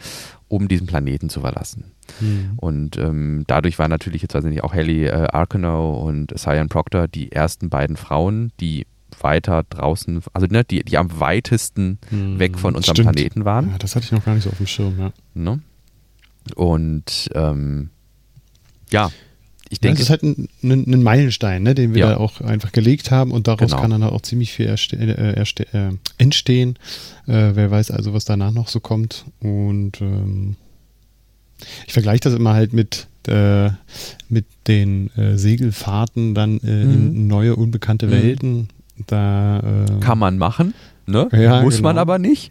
um diesen Planeten zu verlassen. Mhm. Und ähm, dadurch waren natürlich jetzt weiß ich nicht auch Haley äh, Arkanow und Cyan Proctor die ersten beiden Frauen, die weiter draußen, also ne, die, die am weitesten mhm. weg von unserem Stimmt. Planeten waren. Ja, das hatte ich noch gar nicht so auf dem Schirm, ja. Ne? Und ähm, ja, ich denke. das ist halt ein, ein, ein Meilenstein, ne, den wir ja. da auch einfach gelegt haben und daraus genau. kann dann auch ziemlich viel äh, äh, entstehen. Äh, wer weiß also, was danach noch so kommt. Und ähm, ich vergleiche das immer halt mit, äh, mit den äh, Segelfahrten dann mhm. in neue, unbekannte mhm. Welten. Da, Kann man machen. Ne? Ja, Muss genau. man aber nicht.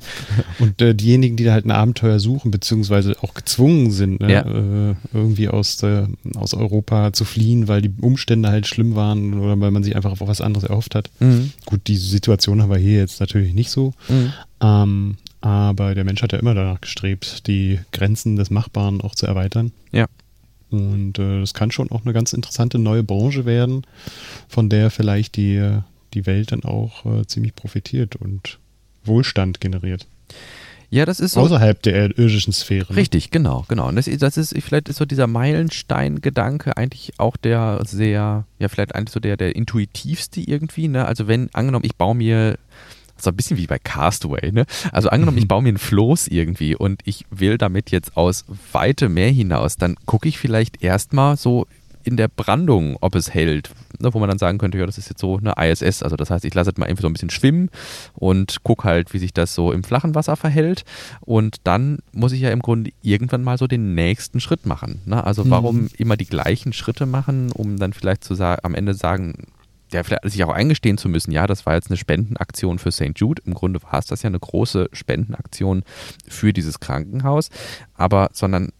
und äh, diejenigen, die da halt ein Abenteuer suchen, beziehungsweise auch gezwungen sind, ne? ja. äh, irgendwie aus, äh, aus Europa zu fliehen, weil die Umstände halt schlimm waren oder weil man sich einfach auf was anderes erhofft hat. Mhm. Gut, die Situation haben wir hier jetzt natürlich nicht so. Mhm. Ähm, aber der Mensch hat ja immer danach gestrebt, die Grenzen des Machbaren auch zu erweitern. Ja. Und äh, das kann schon auch eine ganz interessante neue Branche werden, von der vielleicht die, die Welt dann auch äh, ziemlich profitiert und Wohlstand generiert. Ja, das ist so. Außerhalb der irdischen Sphäre. Ne? Richtig, genau, genau. Und das, das ist, vielleicht ist so dieser Meilenstein-Gedanke eigentlich auch der sehr, ja, vielleicht eigentlich so der, der intuitivste irgendwie, ne? Also wenn, angenommen, ich baue mir so ein bisschen wie bei Castaway, ne? Also angenommen, ich baue mir ein Floß irgendwie und ich will damit jetzt aus weite Meer hinaus, dann gucke ich vielleicht erstmal so in der Brandung, ob es hält, ne, wo man dann sagen könnte, ja, das ist jetzt so eine ISS, also das heißt, ich lasse es mal irgendwie so ein bisschen schwimmen und gucke halt, wie sich das so im flachen Wasser verhält und dann muss ich ja im Grunde irgendwann mal so den nächsten Schritt machen. Ne? Also warum mhm. immer die gleichen Schritte machen, um dann vielleicht zu sagen, am Ende sagen, der vielleicht sich auch eingestehen zu müssen, ja, das war jetzt eine Spendenaktion für St. Jude. Im Grunde war es das ja eine große Spendenaktion für dieses Krankenhaus, aber sondern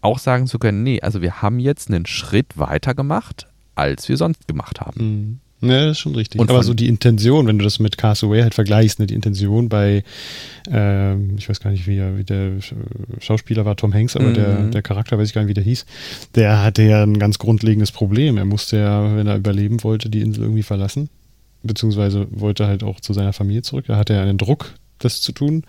auch sagen zu können, nee, also wir haben jetzt einen Schritt weiter gemacht, als wir sonst gemacht haben. Mhm. Ja, das ist schon richtig. Und Aber so die Intention, wenn du das mit Castaway halt vergleichst, ne, die Intention bei, ähm, ich weiß gar nicht, wie, wie der Schauspieler war, Tom Hanks, aber mhm. der, der Charakter, weiß ich gar nicht, wie der hieß, der hatte ja ein ganz grundlegendes Problem. Er musste ja, wenn er überleben wollte, die Insel irgendwie verlassen. Beziehungsweise wollte halt auch zu seiner Familie zurück. Da hatte er einen Druck, das zu tun.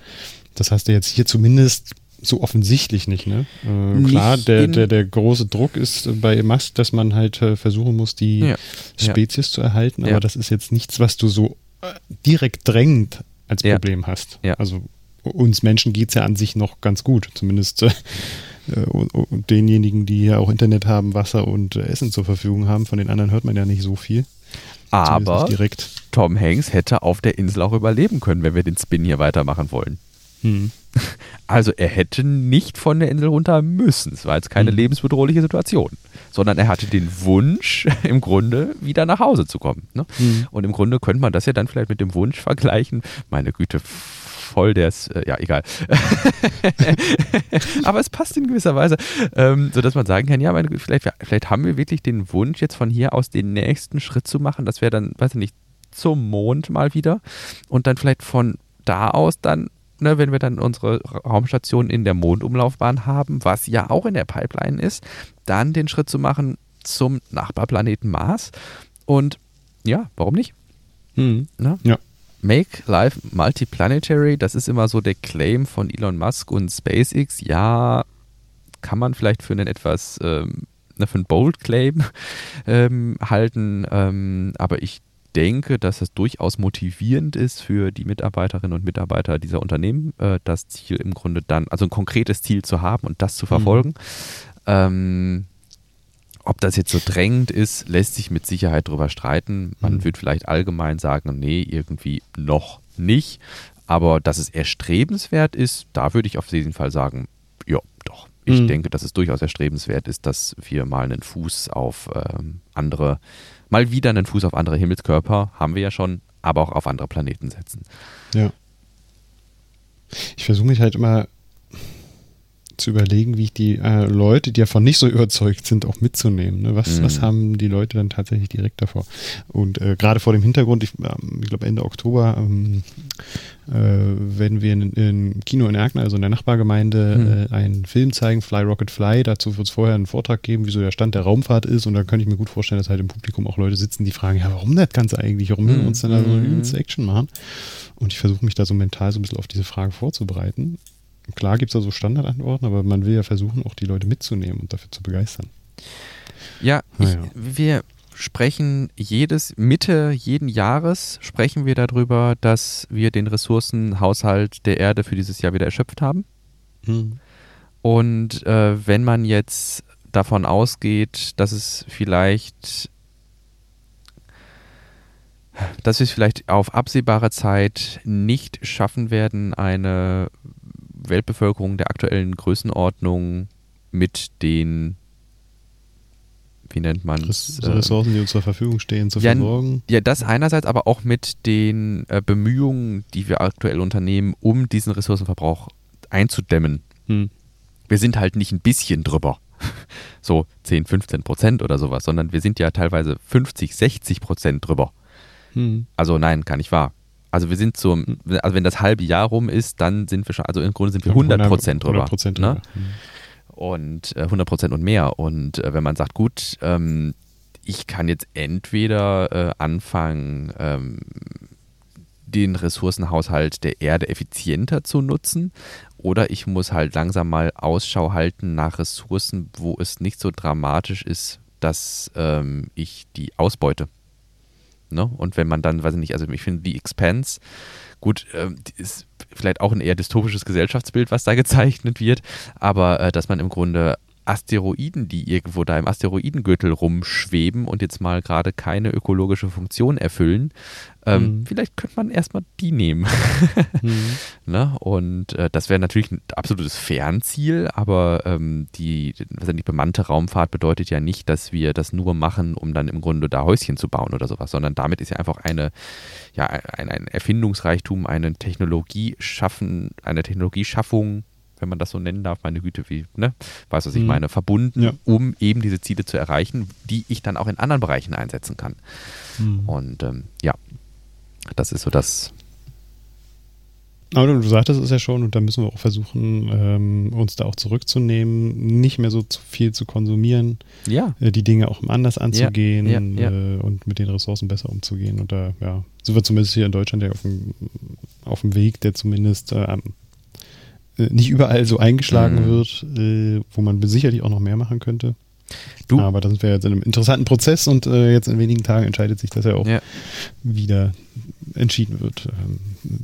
Das heißt, er jetzt hier zumindest so offensichtlich nicht, ne? Äh, nicht klar, der, der, der große Druck ist bei Musk, dass man halt äh, versuchen muss, die ja. Spezies ja. zu erhalten, aber ja. das ist jetzt nichts, was du so äh, direkt drängend als Problem hast. Also uns Menschen geht es ja an sich noch ganz gut, zumindest äh, und denjenigen, die ja auch Internet haben, Wasser und äh, Essen zur Verfügung haben. Von den anderen hört man ja nicht so viel. Aber Tom Hanks hätte auf der Insel auch überleben können, wenn wir den Spin hier weitermachen wollen. Hm. Also er hätte nicht von der Insel runter müssen. Es war jetzt keine hm. lebensbedrohliche Situation, sondern er hatte den Wunsch, im Grunde wieder nach Hause zu kommen. Ne? Hm. Und im Grunde könnte man das ja dann vielleicht mit dem Wunsch vergleichen. Meine Güte, voll der ist, äh, ja, egal. Aber es passt in gewisser Weise, ähm, sodass man sagen kann, ja, meine, vielleicht, vielleicht haben wir wirklich den Wunsch, jetzt von hier aus den nächsten Schritt zu machen. Das wäre dann, weiß ich nicht, zum Mond mal wieder und dann vielleicht von da aus dann ne, wenn wir dann unsere Raumstation in der Mondumlaufbahn haben, was ja auch in der Pipeline ist, dann den Schritt zu machen zum Nachbarplaneten Mars. Und ja, warum nicht? Mhm. Ne? Ja. Make Life Multiplanetary, das ist immer so der Claim von Elon Musk und SpaceX. Ja, kann man vielleicht für einen etwas, ähm, ne, für einen Bold Claim ähm, halten, ähm, aber ich denke, dass es durchaus motivierend ist für die Mitarbeiterinnen und Mitarbeiter dieser Unternehmen, äh, das Ziel im Grunde dann, also ein konkretes Ziel zu haben und das zu verfolgen. Mhm. Ähm, ob das jetzt so drängend ist, lässt sich mit Sicherheit darüber streiten. Man mhm. wird vielleicht allgemein sagen, nee, irgendwie noch nicht. Aber dass es erstrebenswert ist, da würde ich auf jeden Fall sagen, ja, doch. Ich mhm. denke, dass es durchaus erstrebenswert ist, dass wir mal einen Fuß auf ähm, andere mal wieder einen Fuß auf andere Himmelskörper, haben wir ja schon, aber auch auf andere Planeten setzen. Ja. Ich versuche mich halt immer zu überlegen, wie ich die äh, Leute, die davon nicht so überzeugt sind, auch mitzunehmen. Ne? Was, mhm. was haben die Leute dann tatsächlich direkt davor? Und äh, gerade vor dem Hintergrund, ich, ähm, ich glaube Ende Oktober ähm, äh, werden wir in, in Kino in Erkner, also in der Nachbargemeinde, mhm. äh, einen Film zeigen, Fly Rocket Fly. Dazu wird es vorher einen Vortrag geben, wie so der Stand der Raumfahrt ist. Und da könnte ich mir gut vorstellen, dass halt im Publikum auch Leute sitzen, die fragen, ja, warum das Ganze eigentlich? Warum mhm. wir uns denn da so eine übelste Action machen? Und ich versuche mich da so mental so ein bisschen auf diese Frage vorzubereiten. Klar gibt es da so Standardantworten, aber man will ja versuchen, auch die Leute mitzunehmen und dafür zu begeistern. Ja, ich, ja. wir sprechen jedes, Mitte jeden Jahres sprechen wir darüber, dass wir den Ressourcenhaushalt der Erde für dieses Jahr wieder erschöpft haben. Hm. Und äh, wenn man jetzt davon ausgeht, dass es vielleicht dass wir es vielleicht auf absehbare Zeit nicht schaffen werden, eine Weltbevölkerung der aktuellen Größenordnung mit den wie nennt man es? Äh, Ressourcen, die uns zur Verfügung stehen, zu ja, versorgen. Ja, das einerseits, aber auch mit den äh, Bemühungen, die wir aktuell unternehmen, um diesen Ressourcenverbrauch einzudämmen. Hm. Wir sind halt nicht ein bisschen drüber, so 10, 15 Prozent oder sowas, sondern wir sind ja teilweise 50, 60 Prozent drüber. Hm. Also nein, gar nicht wahr. Also wir sind so, also wenn das halbe Jahr rum ist, dann sind wir schon, also im Grunde sind wir 100 Prozent drüber. 100 drüber. Ne? Und äh, 100 Prozent und mehr. Und äh, wenn man sagt, gut, ähm, ich kann jetzt entweder äh, anfangen, ähm, den Ressourcenhaushalt der Erde effizienter zu nutzen oder ich muss halt langsam mal Ausschau halten nach Ressourcen, wo es nicht so dramatisch ist, dass ähm, ich die ausbeute. Ne? Und wenn man dann, weiß ich nicht, also ich finde, die Expanse, gut, äh, ist vielleicht auch ein eher dystopisches Gesellschaftsbild, was da gezeichnet wird, aber äh, dass man im Grunde Asteroiden, die irgendwo da im Asteroidengürtel rumschweben und jetzt mal gerade keine ökologische Funktion erfüllen, ähm, mhm. vielleicht könnte man erstmal die nehmen. mhm. ne? Und äh, das wäre natürlich ein absolutes Fernziel, aber ähm, die, was die bemannte Raumfahrt bedeutet ja nicht, dass wir das nur machen, um dann im Grunde da Häuschen zu bauen oder sowas, sondern damit ist ja einfach eine, ja, ein, ein Erfindungsreichtum, eine Technologie schaffen, eine Technologieschaffung wenn man das so nennen darf, meine Güte, wie, ne, weißt du, was ich mhm. meine, verbunden, ja. um eben diese Ziele zu erreichen, die ich dann auch in anderen Bereichen einsetzen kann. Mhm. Und ähm, ja, das ist so das. Aber du sagtest es ja schon, und da müssen wir auch versuchen, ähm, uns da auch zurückzunehmen, nicht mehr so zu viel zu konsumieren, ja. Äh, die Dinge auch anders anzugehen ja, ja, äh, und mit den Ressourcen besser umzugehen. Und da, ja, sind wir zumindest hier in Deutschland ja auf dem, auf dem Weg, der zumindest äh, äh, nicht überall so eingeschlagen mhm. wird, äh, wo man sicherlich auch noch mehr machen könnte. Du? Aber da sind wir jetzt in einem interessanten Prozess und äh, jetzt in wenigen Tagen entscheidet sich, dass er auch ja. wieder entschieden wird, ähm,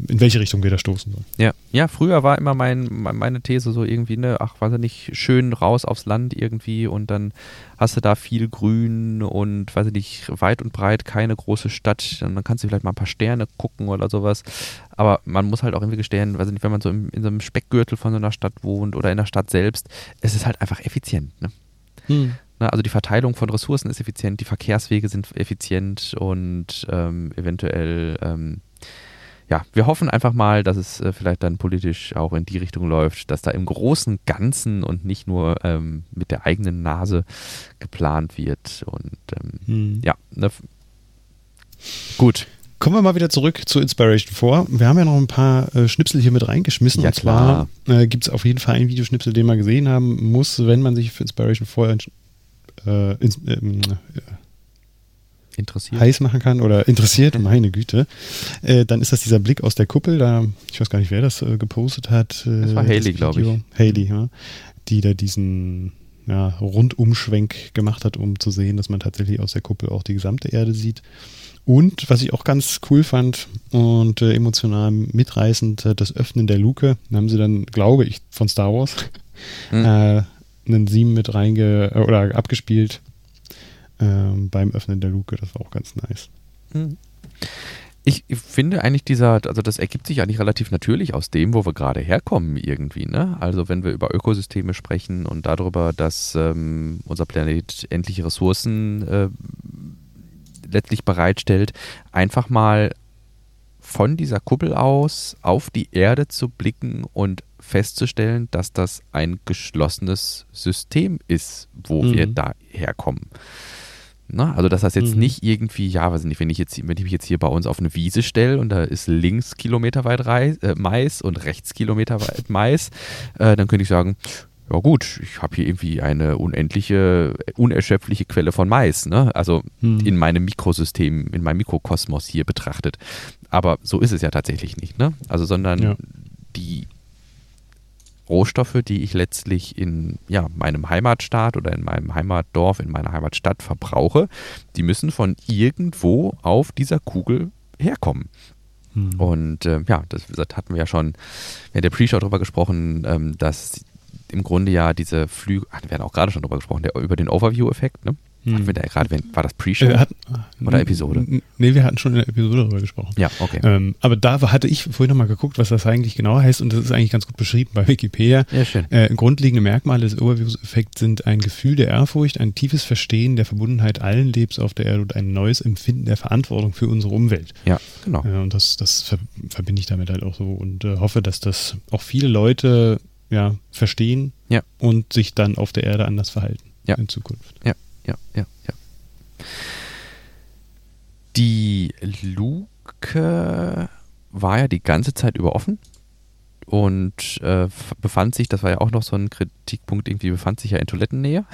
in welche Richtung wir da stoßen sollen. Ja, ja früher war immer mein, meine These so irgendwie, ne, ach, weiß ich nicht, schön raus aufs Land irgendwie und dann hast du da viel Grün und, weiß ich nicht, weit und breit keine große Stadt. Dann kannst du vielleicht mal ein paar Sterne gucken oder sowas. Aber man muss halt auch irgendwie gestehen, weiß ich nicht, wenn man so im, in so einem Speckgürtel von so einer Stadt wohnt oder in der Stadt selbst, es ist halt einfach effizient, ne? Hm. Na, also die Verteilung von Ressourcen ist effizient, die Verkehrswege sind effizient und ähm, eventuell, ähm, ja, wir hoffen einfach mal, dass es äh, vielleicht dann politisch auch in die Richtung läuft, dass da im großen Ganzen und nicht nur ähm, mit der eigenen Nase geplant wird. Und ähm, hm. ja, ne, gut. Kommen wir mal wieder zurück zu Inspiration 4. Wir haben ja noch ein paar äh, Schnipsel hier mit reingeschmissen. Ja, und zwar äh, gibt es auf jeden Fall einen Videoschnipsel, den man gesehen haben muss, wenn man sich für Inspiration 4 äh, ins, ähm, interessiert. heiß machen kann oder interessiert, meine Güte, äh, dann ist das dieser Blick aus der Kuppel. Da, ich weiß gar nicht, wer das äh, gepostet hat. Äh, das war Haley, glaube ich. Haley, ja, die da diesen ja, Rundumschwenk gemacht hat, um zu sehen, dass man tatsächlich aus der Kuppel auch die gesamte Erde sieht. Und was ich auch ganz cool fand und äh, emotional mitreißend, äh, das Öffnen der Luke. Da haben sie dann, glaube ich, von Star Wars mhm. Einen Sieben mit reinge äh, oder abgespielt ähm, beim Öffnen der Luke. Das war auch ganz nice. Mhm. Ich finde eigentlich dieser, also das ergibt sich eigentlich relativ natürlich aus dem, wo wir gerade herkommen irgendwie. Ne? Also wenn wir über Ökosysteme sprechen und darüber, dass ähm, unser Planet endliche Ressourcen äh, letztlich bereitstellt, einfach mal von dieser Kuppel aus auf die Erde zu blicken und festzustellen, dass das ein geschlossenes System ist, wo Mhm. wir da herkommen. Na, also dass das jetzt Mhm. nicht irgendwie, ja, weiß nicht, wenn ich jetzt, wenn ich mich jetzt hier bei uns auf eine Wiese stelle und da ist links kilometerweit Reis, äh, Mais und rechts kilometerweit Mais, äh, dann könnte ich sagen, ja gut, ich habe hier irgendwie eine unendliche, unerschöpfliche Quelle von Mais, ne? Also Mhm. in meinem Mikrosystem, in meinem Mikrokosmos hier betrachtet. Aber so ist es ja tatsächlich nicht, ne? Also, sondern Ja. die Rohstoffe, die ich letztlich in ja, meinem Heimatstaat oder in meinem Heimatdorf, in meiner Heimatstadt verbrauche, die müssen von irgendwo auf dieser Kugel herkommen. Mhm. Und äh, ja, das, hatten wir ja schon in der Pre-Show darüber gesprochen, ähm, dass im Grunde ja diese Flüge, ach, wir hatten auch gerade schon darüber gesprochen, der, über den Overview-Effekt, ne? Hatten wir da gerade, war das Pre-Show? Äh, hatten- Oder Episode? Nee, wir hatten schon in der Episode darüber gesprochen. ja, okay. Ähm, aber da hatte ich vorhin nochmal geguckt, was das eigentlich genau heißt und das ist eigentlich ganz gut beschrieben bei Wikipedia. Ja, schön. Äh, grundlegende Merkmale des Overview-Effekts sind ein Gefühl der Ehrfurcht, ein tiefes Verstehen der Verbundenheit allen Lebens auf der Erde und ein neues Empfinden der Verantwortung für unsere Umwelt. Ja, genau. Äh, und das, das ver verbinde ich damit halt auch so und äh, hoffe, dass das auch viele Leute ja, verstehen Ja. und sich dann auf der Erde anders verhalten Ja. in Zukunft. Ja, ja, ja, ja. Die Luke war ja die ganze Zeit über offen und äh, befand sich, das war ja auch noch so ein Kritikpunkt, irgendwie befand sich ja in Toilettennähe.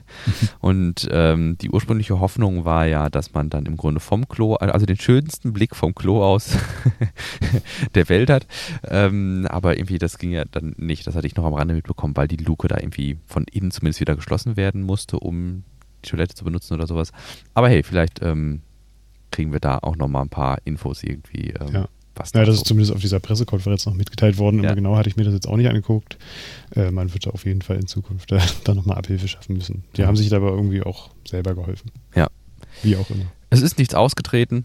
und ähm, die ursprüngliche Hoffnung war ja, dass man dann im Grunde vom Klo, also den schönsten Blick vom Klo aus der Welt hat. Ähm, aber irgendwie, das ging ja dann nicht, das hatte ich noch am Rande mitbekommen, weil die Luke da irgendwie von innen zumindest wieder geschlossen werden musste, um die Toilette zu benutzen oder sowas. Aber hey, vielleicht ähm, kriegen wir da auch noch mal ein paar Infos irgendwie. Ähm, Ja. Was Ja, da das so- ist zumindest auf dieser Pressekonferenz noch mitgeteilt worden. Ja. Immer genau hatte ich mir das jetzt auch nicht angeguckt. Äh, man wird da auf jeden Fall in Zukunft äh, da nochmal Abhilfe schaffen müssen. Die Ja. haben sich dabei irgendwie auch selber geholfen. Ja. Wie auch immer. Es ist nichts ausgetreten,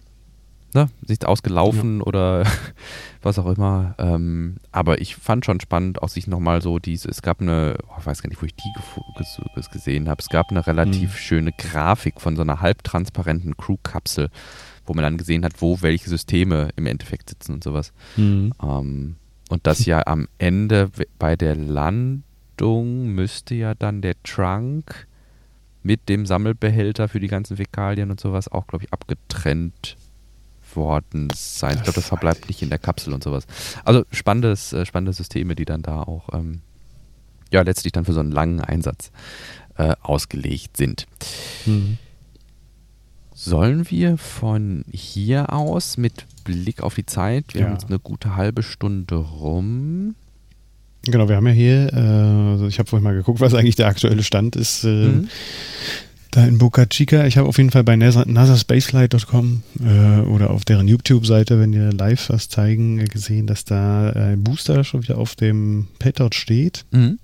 ne? nichts ausgelaufen oder was auch immer. Ähm, aber ich fand schon spannend, auch sich nochmal so diese, es gab eine, oh, ich weiß gar nicht, wo ich die gesehen habe, es gab eine relativ Mhm. schöne Grafik von so einer halbtransparenten Crew-Kapsel, wo man dann gesehen hat, wo welche Systeme im Endeffekt sitzen und sowas. Ähm, und das ja am Ende bei der Landung müsste ja dann der Trunk mit dem Sammelbehälter für die ganzen Fäkalien und sowas auch, glaube ich, abgetrennt worden sein. ich glaube, Das verbleibt nicht in der Kapsel und sowas. Also spannendes, äh, spannende Systeme, die dann da auch ähm, ja letztlich dann für so einen langen Einsatz äh, ausgelegt sind. Mhm. Sollen wir von hier aus mit Blick auf die Zeit, wir Ja. haben jetzt eine gute halbe Stunde rum. Genau, wir haben ja hier, äh, also ich habe vorhin mal geguckt, was eigentlich der aktuelle Stand ist. Äh, Mhm. Da in Boca Chica, ich habe auf jeden Fall bei NASA, nasaspaceflight.com äh, oder auf deren YouTube-Seite, wenn die live was zeigen, äh, gesehen, dass da äh, ein Booster schon wieder auf dem Payload steht. Mhm.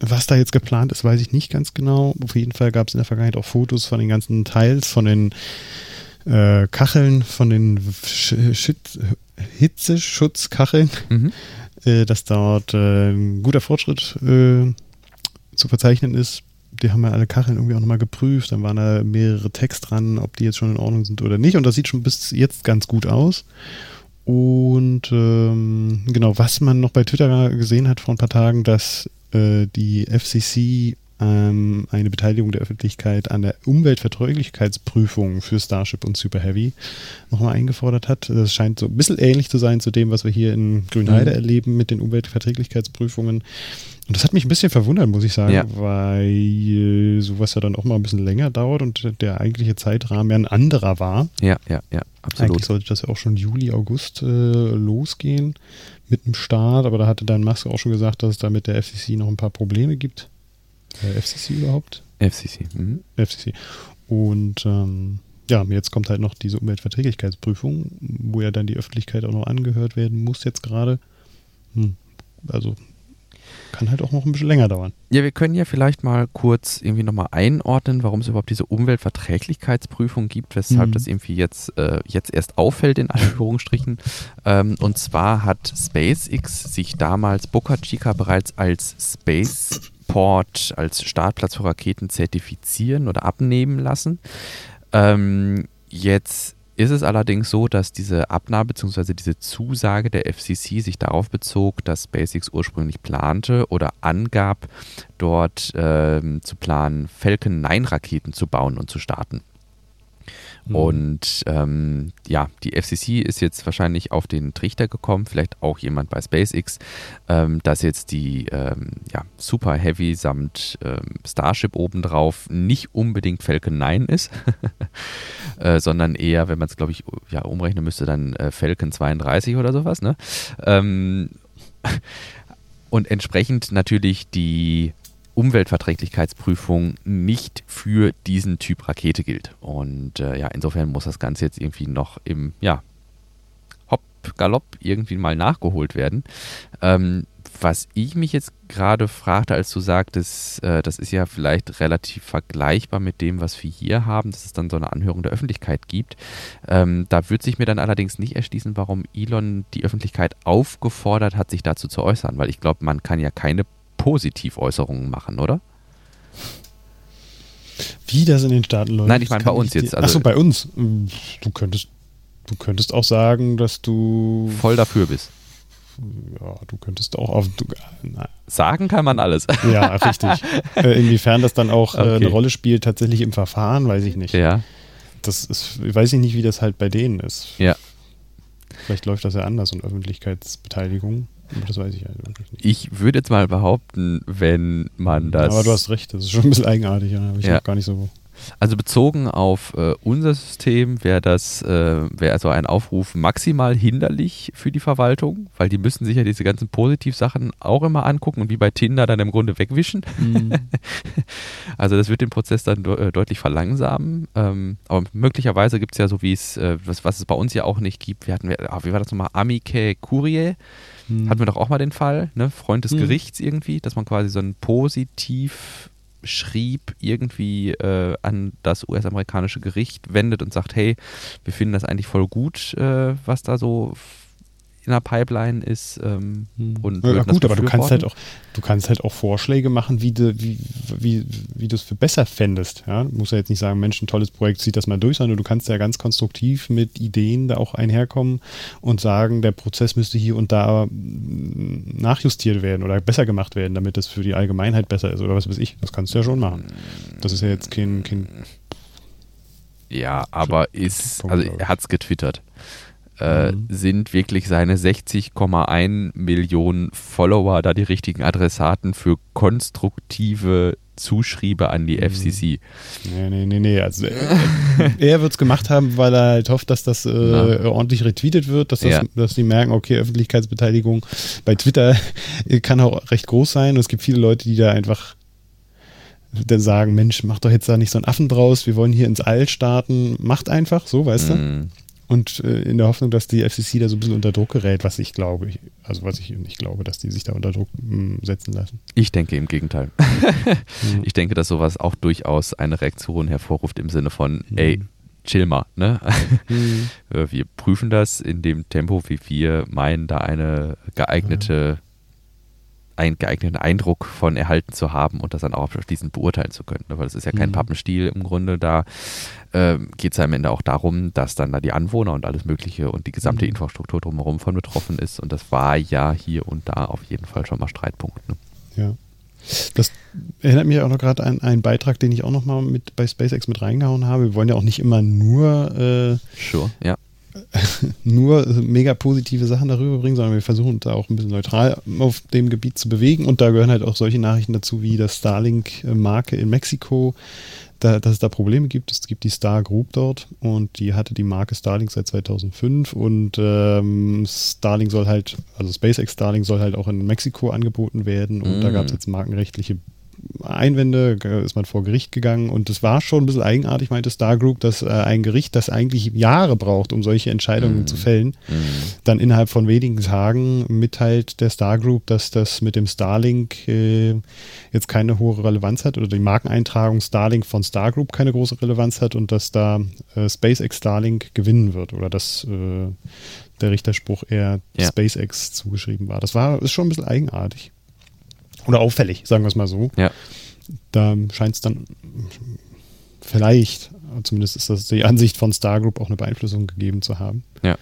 Was da jetzt geplant ist, weiß ich nicht ganz genau. Auf jeden Fall gab es in der Vergangenheit auch Fotos von den ganzen Teils, von den äh, Kacheln, von den Sch Shit- Hitzeschutzkacheln, Mhm. äh, dass dort äh, ein guter Fortschritt äh, zu verzeichnen ist. Die haben ja alle Kacheln irgendwie auch nochmal geprüft. Dann waren da mehrere Text dran, ob die jetzt schon in Ordnung sind oder nicht. Und das sieht schon bis jetzt ganz gut aus. Und ähm, genau, was man noch bei Twitter gesehen hat vor ein paar Tagen, dass äh, die FCC ähm, eine Beteiligung der Öffentlichkeit an der Umweltverträglichkeitsprüfung für Starship und Super Heavy nochmal eingefordert hat. Das scheint so ein bisschen ähnlich zu sein zu dem, was wir hier in Grünheide Mhm. erleben mit den Umweltverträglichkeitsprüfungen. Und das hat mich ein bisschen verwundert, muss ich sagen, Ja. weil sowas ja dann auch mal ein bisschen länger dauert und der eigentliche Zeitrahmen ja ein anderer war. Ja, ja, ja, absolut. Eigentlich sollte das ja auch schon Juli, August äh, losgehen mit dem Start, aber da hatte dann Musk auch schon gesagt, dass es da mit der FCC noch ein paar Probleme gibt. Äh, FCC überhaupt? FCC. Mhm. FCC. Und ähm, ja, jetzt kommt halt noch diese Umweltverträglichkeitsprüfung, wo ja dann die Öffentlichkeit auch noch angehört werden muss jetzt gerade. Hm. Also kann halt auch noch ein bisschen länger dauern. Ja, wir können ja vielleicht mal kurz irgendwie nochmal einordnen, warum es überhaupt diese Umweltverträglichkeitsprüfung gibt, weshalb Mhm. das irgendwie jetzt, äh, jetzt erst auffällt, in Anführungsstrichen. Ähm, und zwar hat SpaceX sich damals Boca Chica bereits als Spaceport, als Startplatz für Raketen zertifizieren oder abnehmen lassen. Ähm, jetzt ist es allerdings so, dass diese Abnahme bzw. diese Zusage der FCC sich darauf bezog, dass SpaceX ursprünglich plante oder angab, dort ähm, zu planen, Falcon 9 Raketen zu bauen und zu starten. Mhm. Und ähm, ja, die FCC ist jetzt wahrscheinlich auf den Trichter gekommen, vielleicht auch jemand bei SpaceX, ähm, dass jetzt die ähm, ja, Super Heavy samt ähm, Starship obendrauf nicht unbedingt Falcon 9 ist, äh, sondern eher, wenn man es, glaube ich, ja, umrechnen müsste, dann äh, Falcon 32 oder sowas. Ne? Ähm, und entsprechend natürlich die Umweltverträglichkeitsprüfung nicht für diesen Typ Rakete gilt. Und äh, ja, insofern muss das Ganze jetzt irgendwie noch im, ja, Hopp, Galopp irgendwie mal nachgeholt werden. Ähm, was ich mich jetzt gerade fragte, als du sagtest, äh, das ist ja vielleicht relativ vergleichbar mit dem, was wir hier haben, dass es dann so eine Anhörung der Öffentlichkeit gibt. Ähm, da wird sich mir dann allerdings nicht erschließen, warum Elon die Öffentlichkeit aufgefordert hat, sich dazu zu äußern, weil ich glaube, man kann ja keine Positiväußerungen machen, oder? Wie das in den Staaten läuft. Nein, ich meine bei uns jetzt. Also Achso, bei uns. Du könntest, du könntest auch sagen, dass du voll dafür bist. Ja, du könntest auch auf. Du, Sagen kann man alles. Ja, richtig. äh, inwiefern das dann auch äh, okay. eine Rolle spielt, tatsächlich im Verfahren, weiß ich nicht. Ja. Das ist, weiß ich nicht, wie das halt bei denen ist. Ja. Vielleicht läuft das ja anders und Öffentlichkeitsbeteiligung. Das weiß ich halt wirklich nicht. Ich würde jetzt mal behaupten, wenn man das. Aber du hast recht, das ist schon ein bisschen eigenartig, ja. Habe ich ja. gar nicht so also bezogen auf äh, unser System wäre das, äh, wäre also ein Aufruf maximal hinderlich für die Verwaltung, weil die müssen sich ja diese ganzen Positivsachen auch immer angucken und wie bei Tinder dann im Grunde wegwischen. Mhm. also das wird den Prozess dann de äh, deutlich verlangsamen. Ähm, aber möglicherweise gibt es ja so wie es, äh, was, was es bei uns ja auch nicht gibt, wir hatten, ah, wie war das nochmal, Amike Curie, hm. hatten wir doch auch mal den Fall, ne? Freund des hm. Gerichts irgendwie, dass man quasi so ein positiv schrieb irgendwie äh, an das US-amerikanische Gericht wendet und sagt, hey, wir finden das eigentlich voll gut, äh, was da so in der Pipeline ist. Ähm, hm. und ja, gut, aber du kannst halt auch, du kannst halt auch Vorschläge machen, wie du, wie, wie, wie du es für besser fändest. Ja? Du musst ja jetzt nicht sagen, Mensch, ein tolles Projekt, zieht das mal durch, sondern du kannst ja ganz konstruktiv mit Ideen da auch einherkommen und sagen, der Prozess müsste hier und da hm, nachjustiert werden oder besser gemacht werden, damit es für die Allgemeinheit besser ist oder was weiß ich. Das kannst du ja schon machen. Das ist ja jetzt kein, kein ja, aber ist, also er hat es getwittert äh, mhm. sind wirklich seine 60,1 Millionen Follower da die richtigen Adressaten für konstruktive Zuschriebe an die mhm. FCC. Nee, nee, nee, nee. Also, er, er wird es gemacht haben, weil er halt hofft, dass das äh, ordentlich retweetet wird, dass, das, ja. dass die merken, okay, Öffentlichkeitsbeteiligung bei Twitter kann auch recht groß sein. Und es gibt viele Leute, die da einfach dann sagen, Mensch, mach doch jetzt da nicht so einen Affen draus, wir wollen hier ins All starten. Macht einfach, so, weißt mhm. du? Und äh, in der Hoffnung, dass die FCC da so ein bisschen unter Druck gerät, was ich glaube, also was ich nicht glaube, dass die sich da unter Druck mh, hm, setzen lassen. Ich denke im Gegenteil. mhm. Ich denke, dass sowas auch durchaus eine Reaktion hervorruft im Sinne von, mhm. ey, chill mal, ne? Mhm. Wir prüfen das in dem Tempo, wie wir meinen, da eine geeignete einen geeigneten Eindruck von erhalten zu haben und das dann auch abschließend beurteilen zu können. Ne? Weil es ist ja kein mhm. Pappenstiel im Grunde. Da äh, geht es ja am Ende auch darum, dass dann da die Anwohner und alles Mögliche und die gesamte mhm. Infrastruktur drumherum von betroffen ist. Und das war ja hier und da auf jeden Fall schon mal Streitpunkt. Ne? Ja. Das erinnert mich auch noch gerade an einen Beitrag, den ich auch noch mal mit bei SpaceX mit reingehauen habe. Wir wollen ja auch nicht immer nur äh, sure, ja nur mega positive Sachen darüber bringen, sondern wir versuchen da auch ein bisschen neutral auf dem Gebiet zu bewegen. Und da gehören halt auch solche Nachrichten dazu, wie das Starlink-Marke in Mexiko, da, dass es da Probleme gibt. Es gibt die Star Group dort und die hatte die Marke Starlink seit 2005 und ähm, Starlink soll halt, also SpaceX Starlink soll halt auch in Mexiko angeboten werden und mm. da gab es jetzt markenrechtliche Einwände, ist man vor Gericht gegangen und es war schon ein bisschen eigenartig, meinte Star Group, dass äh, ein Gericht, das eigentlich Jahre braucht, um solche Entscheidungen mm. zu fällen, mm. dann innerhalb von wenigen Tagen mitteilt der Star Group, dass das mit dem Starlink äh, jetzt keine hohe Relevanz hat oder die Markeneintragung Starlink von Star Group keine große Relevanz hat und dass da äh, SpaceX Starlink gewinnen wird oder dass äh, der Richterspruch eher ja. SpaceX zugeschrieben war. Das war ist schon ein bisschen eigenartig. Oder auffällig, sagen wir es mal so. Ja. Da scheint es dann vielleicht zumindest ist das die Ansicht von Star Group auch eine Beeinflussung gegeben zu haben. Ja.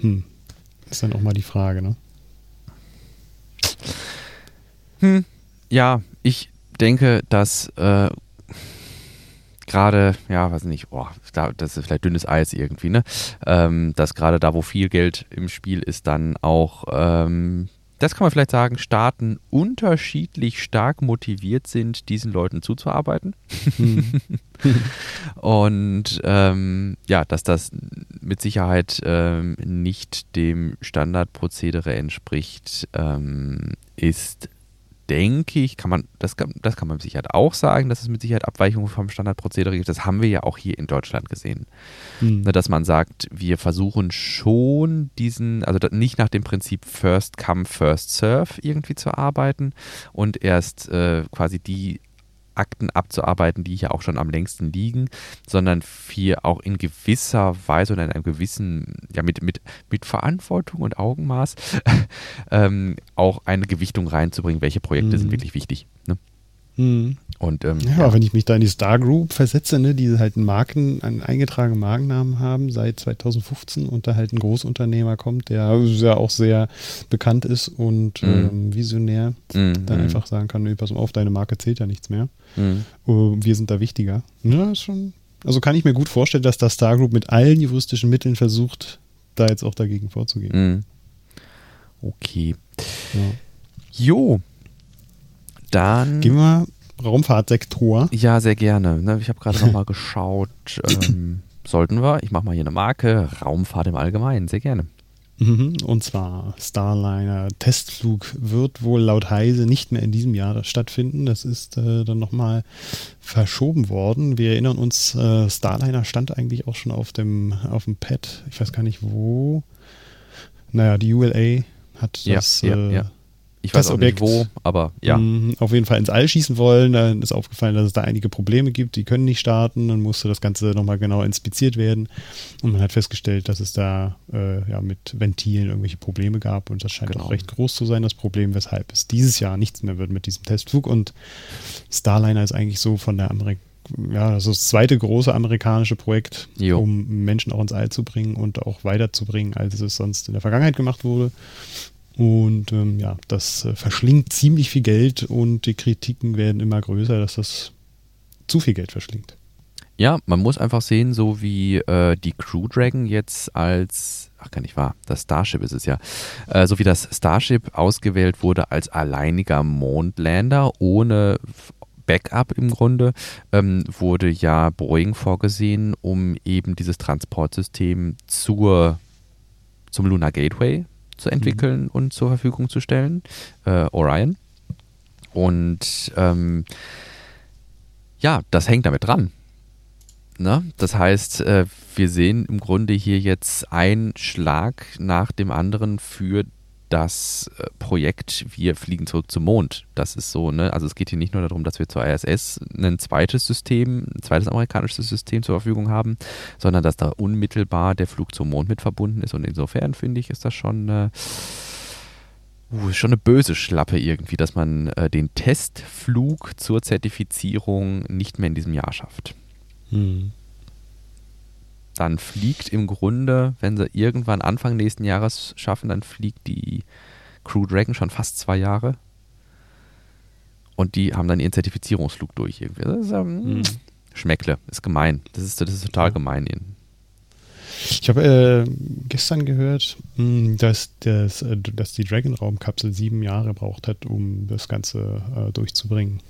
Hm. Ist dann auch mal die Frage, ne? Hm. Ja, ich denke, dass äh, gerade, ja, weiß nicht, oh, das ist vielleicht dünnes Eis irgendwie, ne? Ähm, dass gerade da, wo viel Geld im Spiel ist, dann auch, ähm, das kann man vielleicht sagen, Staaten unterschiedlich stark motiviert sind, diesen Leuten zuzuarbeiten. Hm. Und ähm, ja, dass das mit Sicherheit ähm, nicht dem Standardprozedere entspricht, ähm, ist denke ich, kann man, das kann, das kann man mit Sicherheit auch sagen, dass es mit Sicherheit Abweichungen vom Standardprozedere gibt. Das haben wir ja auch hier in Deutschland gesehen. Mhm. Dass man sagt, wir versuchen schon diesen, also nicht nach dem Prinzip First Come, First Serve irgendwie zu arbeiten und erst äh, quasi die Akten abzuarbeiten, die hier auch schon am längsten liegen, sondern hier auch in gewisser Weise und in einem gewissen, ja, mit, mit, mit Verantwortung und Augenmaß ähm, auch eine Gewichtung reinzubringen, welche Projekte mhm. sind wirklich wichtig. Ne? Mhm. Und, ähm, ja, ja, wenn ich mich da in die Star Group versetze, ne, die halt einen Marken, einen eingetragenen Markennamen haben seit 2015 und da halt ein Großunternehmer kommt, der ja auch sehr bekannt ist und mhm. ähm, visionär, mhm. dann einfach sagen kann, nee, pass mal auf, deine Marke zählt ja nichts mehr. Mhm. Uh, wir sind da wichtiger. Ja, ist schon, also kann ich mir gut vorstellen, dass das Star Group mit allen juristischen Mitteln versucht, da jetzt auch dagegen vorzugehen. Mhm. Okay. Ja. Jo, dann. Gehen wir Raumfahrtsektor. Ja, sehr gerne. Ne, ich habe gerade nochmal geschaut. Ähm, sollten wir? Ich mache mal hier eine Marke. Raumfahrt im Allgemeinen. Sehr gerne. Mhm, und zwar Starliner Testflug wird wohl laut Heise nicht mehr in diesem Jahr stattfinden. Das ist äh, dann nochmal verschoben worden. Wir erinnern uns, äh, Starliner stand eigentlich auch schon auf dem, auf dem Pad. Ich weiß gar nicht wo. Naja, die ULA hat das ja, ja, ja. Ich weiß auch Objekt, nicht wo, aber ja. Mhm, auf jeden Fall ins All schießen wollen. Dann ist aufgefallen, dass es da einige Probleme gibt. Die können nicht starten. Dann musste das Ganze nochmal genau inspiziert werden. Und man hat festgestellt, dass es da äh, ja, mit Ventilen irgendwelche Probleme gab. Und das scheint genau. auch recht groß zu sein, das Problem, weshalb es dieses Jahr nichts mehr wird mit diesem Testflug. Und Starliner ist eigentlich so von der Amerik ja, das ist das zweite große amerikanische Projekt, jo. um Menschen auch ins All zu bringen und auch weiterzubringen, als es sonst in der Vergangenheit gemacht wurde. Und ähm, ja, das äh, verschlingt ziemlich viel Geld und die Kritiken werden immer größer, dass das zu viel Geld verschlingt. Ja, man muss einfach sehen, so wie äh, die Crew Dragon jetzt als, ach gar nicht wahr, das Starship ist es ja, äh, so wie das Starship ausgewählt wurde als alleiniger Mondlander ohne Backup im Grunde, ähm, wurde ja Boeing vorgesehen, um eben dieses Transportsystem zur, zum Lunar Gateway zu entwickeln mhm. und zur Verfügung zu stellen, äh, Orion. Und ähm, ja, das hängt damit dran. Ne? Das heißt, äh, wir sehen im Grunde hier jetzt einen Schlag nach dem anderen für das äh, Projekt Wir fliegen zurück zum Mond. Das ist so, ne? Also es geht hier nicht nur darum, dass wir zur ISS ein zweites System, ein zweites amerikanisches System zur Verfügung haben, sondern dass da unmittelbar der Flug zum Mond mit verbunden ist. Und insofern finde ich, ist das schon äh, uh, schon eine böse Schlappe irgendwie, dass man äh, den Testflug zur Zertifizierung nicht mehr in diesem Jahr schafft. Hm dann fliegt im Grunde, wenn sie irgendwann Anfang nächsten Jahres schaffen, dann fliegt die Crew Dragon schon fast zwei Jahre. Und die haben dann ihren Zertifizierungsflug durch. Irgendwie. Das ist, ähm, mhm. Schmeckle, ist gemein. Das ist, das ist total gemein. Ich habe äh, gestern gehört, hm, dass, das, äh, dass die Dragon-Raumkapsel sieben Jahre braucht hat, um das Ganze äh, durchzubringen.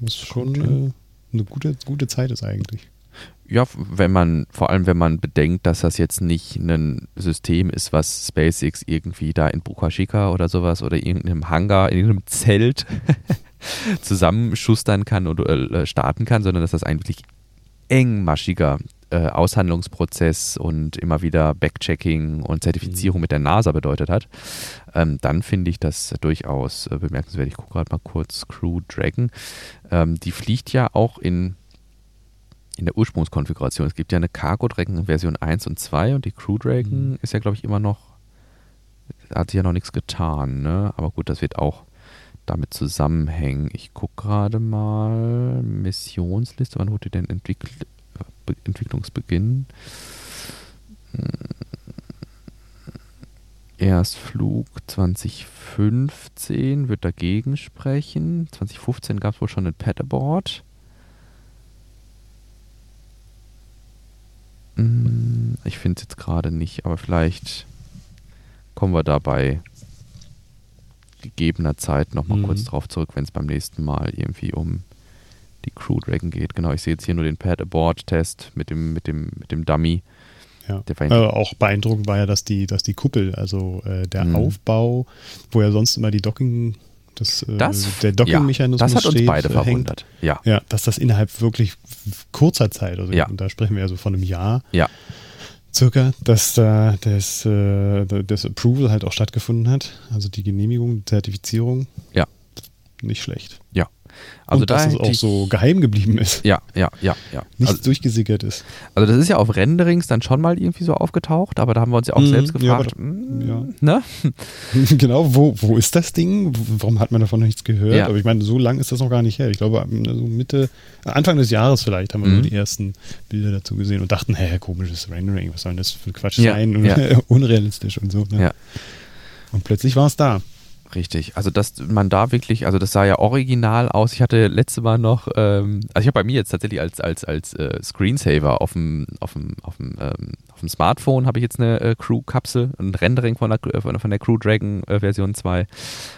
Was schon äh, eine gute, gute Zeit ist eigentlich. Ja, wenn man, vor allem wenn man bedenkt, dass das jetzt nicht ein System ist, was SpaceX irgendwie da in Boca Chica oder sowas oder irgendeinem Hangar, in irgendeinem Zelt zusammenschustern kann oder äh, starten kann, sondern dass das ein wirklich engmaschiger äh, Aushandlungsprozess und immer wieder Backchecking und Zertifizierung mhm. mit der NASA bedeutet hat, ähm, dann finde ich das durchaus äh, bemerkenswert. Ich gucke gerade mal kurz Crew Dragon. Ähm, die fliegt ja auch in in der Ursprungskonfiguration. Es gibt ja eine Cargo Dragon Version 1 und 2 und die Crew Dragon mhm. ist ja, glaube ich, immer noch, hat sich ja noch nichts getan, ne? Aber gut, das wird auch damit zusammenhängen. Ich gucke gerade mal, Missionsliste, wann wurde denn? Entwicklungsbe Entwicklungsbeginn. Erstflug 2015 wird dagegen sprechen. 2015 gab es wohl schon ein Paddleboard. Hm, ich finde es jetzt gerade nicht, aber vielleicht kommen wir dabei gegebener Zeit nochmal mhm. kurz drauf zurück, wenn es beim nächsten Mal irgendwie um die Crew Dragon geht. Genau, ich sehe jetzt hier nur den Pad Abort Test mit dem, mit dem, mit dem Dummy. Ja. Äh, auch beeindruckend war ja, dass die, dass die Kuppel, also äh, der mhm. Aufbau, wo ja sonst immer die Docking, das, äh, das der Docking-Mechanismus ja, das hat uns steht, beide verwundert. Ja. ja, dass das innerhalb wirklich kurzer Zeit, also ja. da sprechen wir ja so von einem Jahr, ja. circa, dass da das, äh, das Approval halt auch stattgefunden hat, also die Genehmigung, Zertifizierung. Ja. Nicht schlecht. Ja. Also und da dass es auch so geheim geblieben ist. Ja, ja, ja, ja. Nicht also, durchgesickert ist. Also das ist ja auf Renderings dann schon mal irgendwie so aufgetaucht, aber da haben wir uns ja auch mhm, selbst gefragt, ja, mh, ja. ne? genau, wo, wo ist das Ding? Warum hat man davon noch nichts gehört? Ja. Aber ich meine, so lang ist das noch gar nicht her. Ich glaube, so Mitte, Anfang des Jahres vielleicht haben wir mhm. so die ersten Bilder dazu gesehen und dachten, hä, komisches Rendering, was soll denn das für ein Quatsch sein? Unrealistisch und so. Ne? Ja. Und plötzlich war es da. Richtig, also dass man da wirklich, also das sah ja original aus. Ich hatte letzte Mal noch, ähm, also ich habe bei mir jetzt tatsächlich als, als, als äh, Screensaver auf dem, auf dem, auf dem, ähm, auf dem Smartphone habe ich jetzt eine äh, Crew-Kapsel, ein Rendering von der, äh, von der Crew Dragon äh, Version 2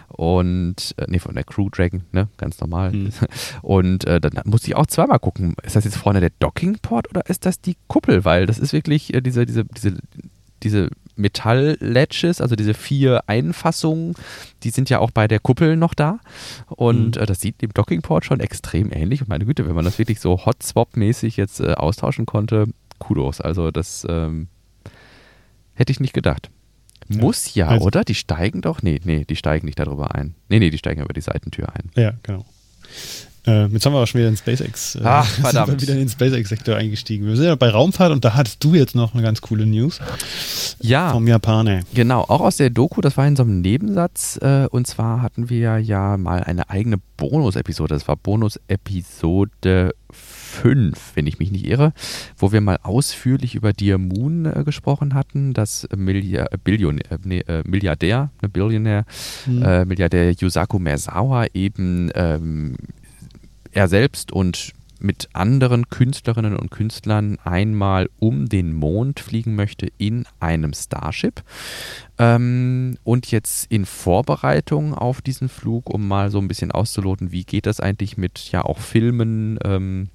und, äh, nee, von der Crew Dragon, ne, ganz normal. Mhm. Und äh, dann musste ich auch zweimal gucken, ist das jetzt vorne der Docking-Port oder ist das die Kuppel? Weil das ist wirklich äh, diese, diese, diese, diese Metall-Latches, also diese vier Einfassungen, die sind ja auch bei der Kuppel noch da. Und mhm. äh, das sieht dem Dockingport schon extrem ähnlich. Und meine Güte, wenn man das wirklich so Hot-Swap-mäßig jetzt äh, austauschen konnte, Kudos. Also das ähm, hätte ich nicht gedacht. Muss ja, also, oder? Die steigen doch? Nee, nee, die steigen nicht darüber ein. Nee, nee, die steigen über die Seitentür ein. Ja, genau. Äh, jetzt haben wir auch schon wieder in SpaceX, äh, Ach, verdammt. Sind wir wieder in den SpaceX-Sektor eingestiegen. Wir sind ja bei Raumfahrt und da hattest du jetzt noch eine ganz coole News. Ja. Vom Japaner. Genau, auch aus der Doku, das war in so einem Nebensatz. Äh, und zwar hatten wir ja mal eine eigene Bonus-Episode. Das war Bonus-Episode 5, wenn ich mich nicht irre, wo wir mal ausführlich über Dear Moon äh, gesprochen hatten, das Milliard, äh, Billion, äh, nee, äh, Milliardär, ne, Billionär, hm. Äh, Milliardär Yusaku Merzawa eben ähm, er selbst und mit anderen Künstlerinnen und Künstlern einmal um den Mond fliegen möchte in einem Starship. Ähm, und jetzt in Vorbereitung auf diesen Flug, um mal so ein bisschen auszuloten, wie geht das eigentlich mit ja auch Filmen, ähm,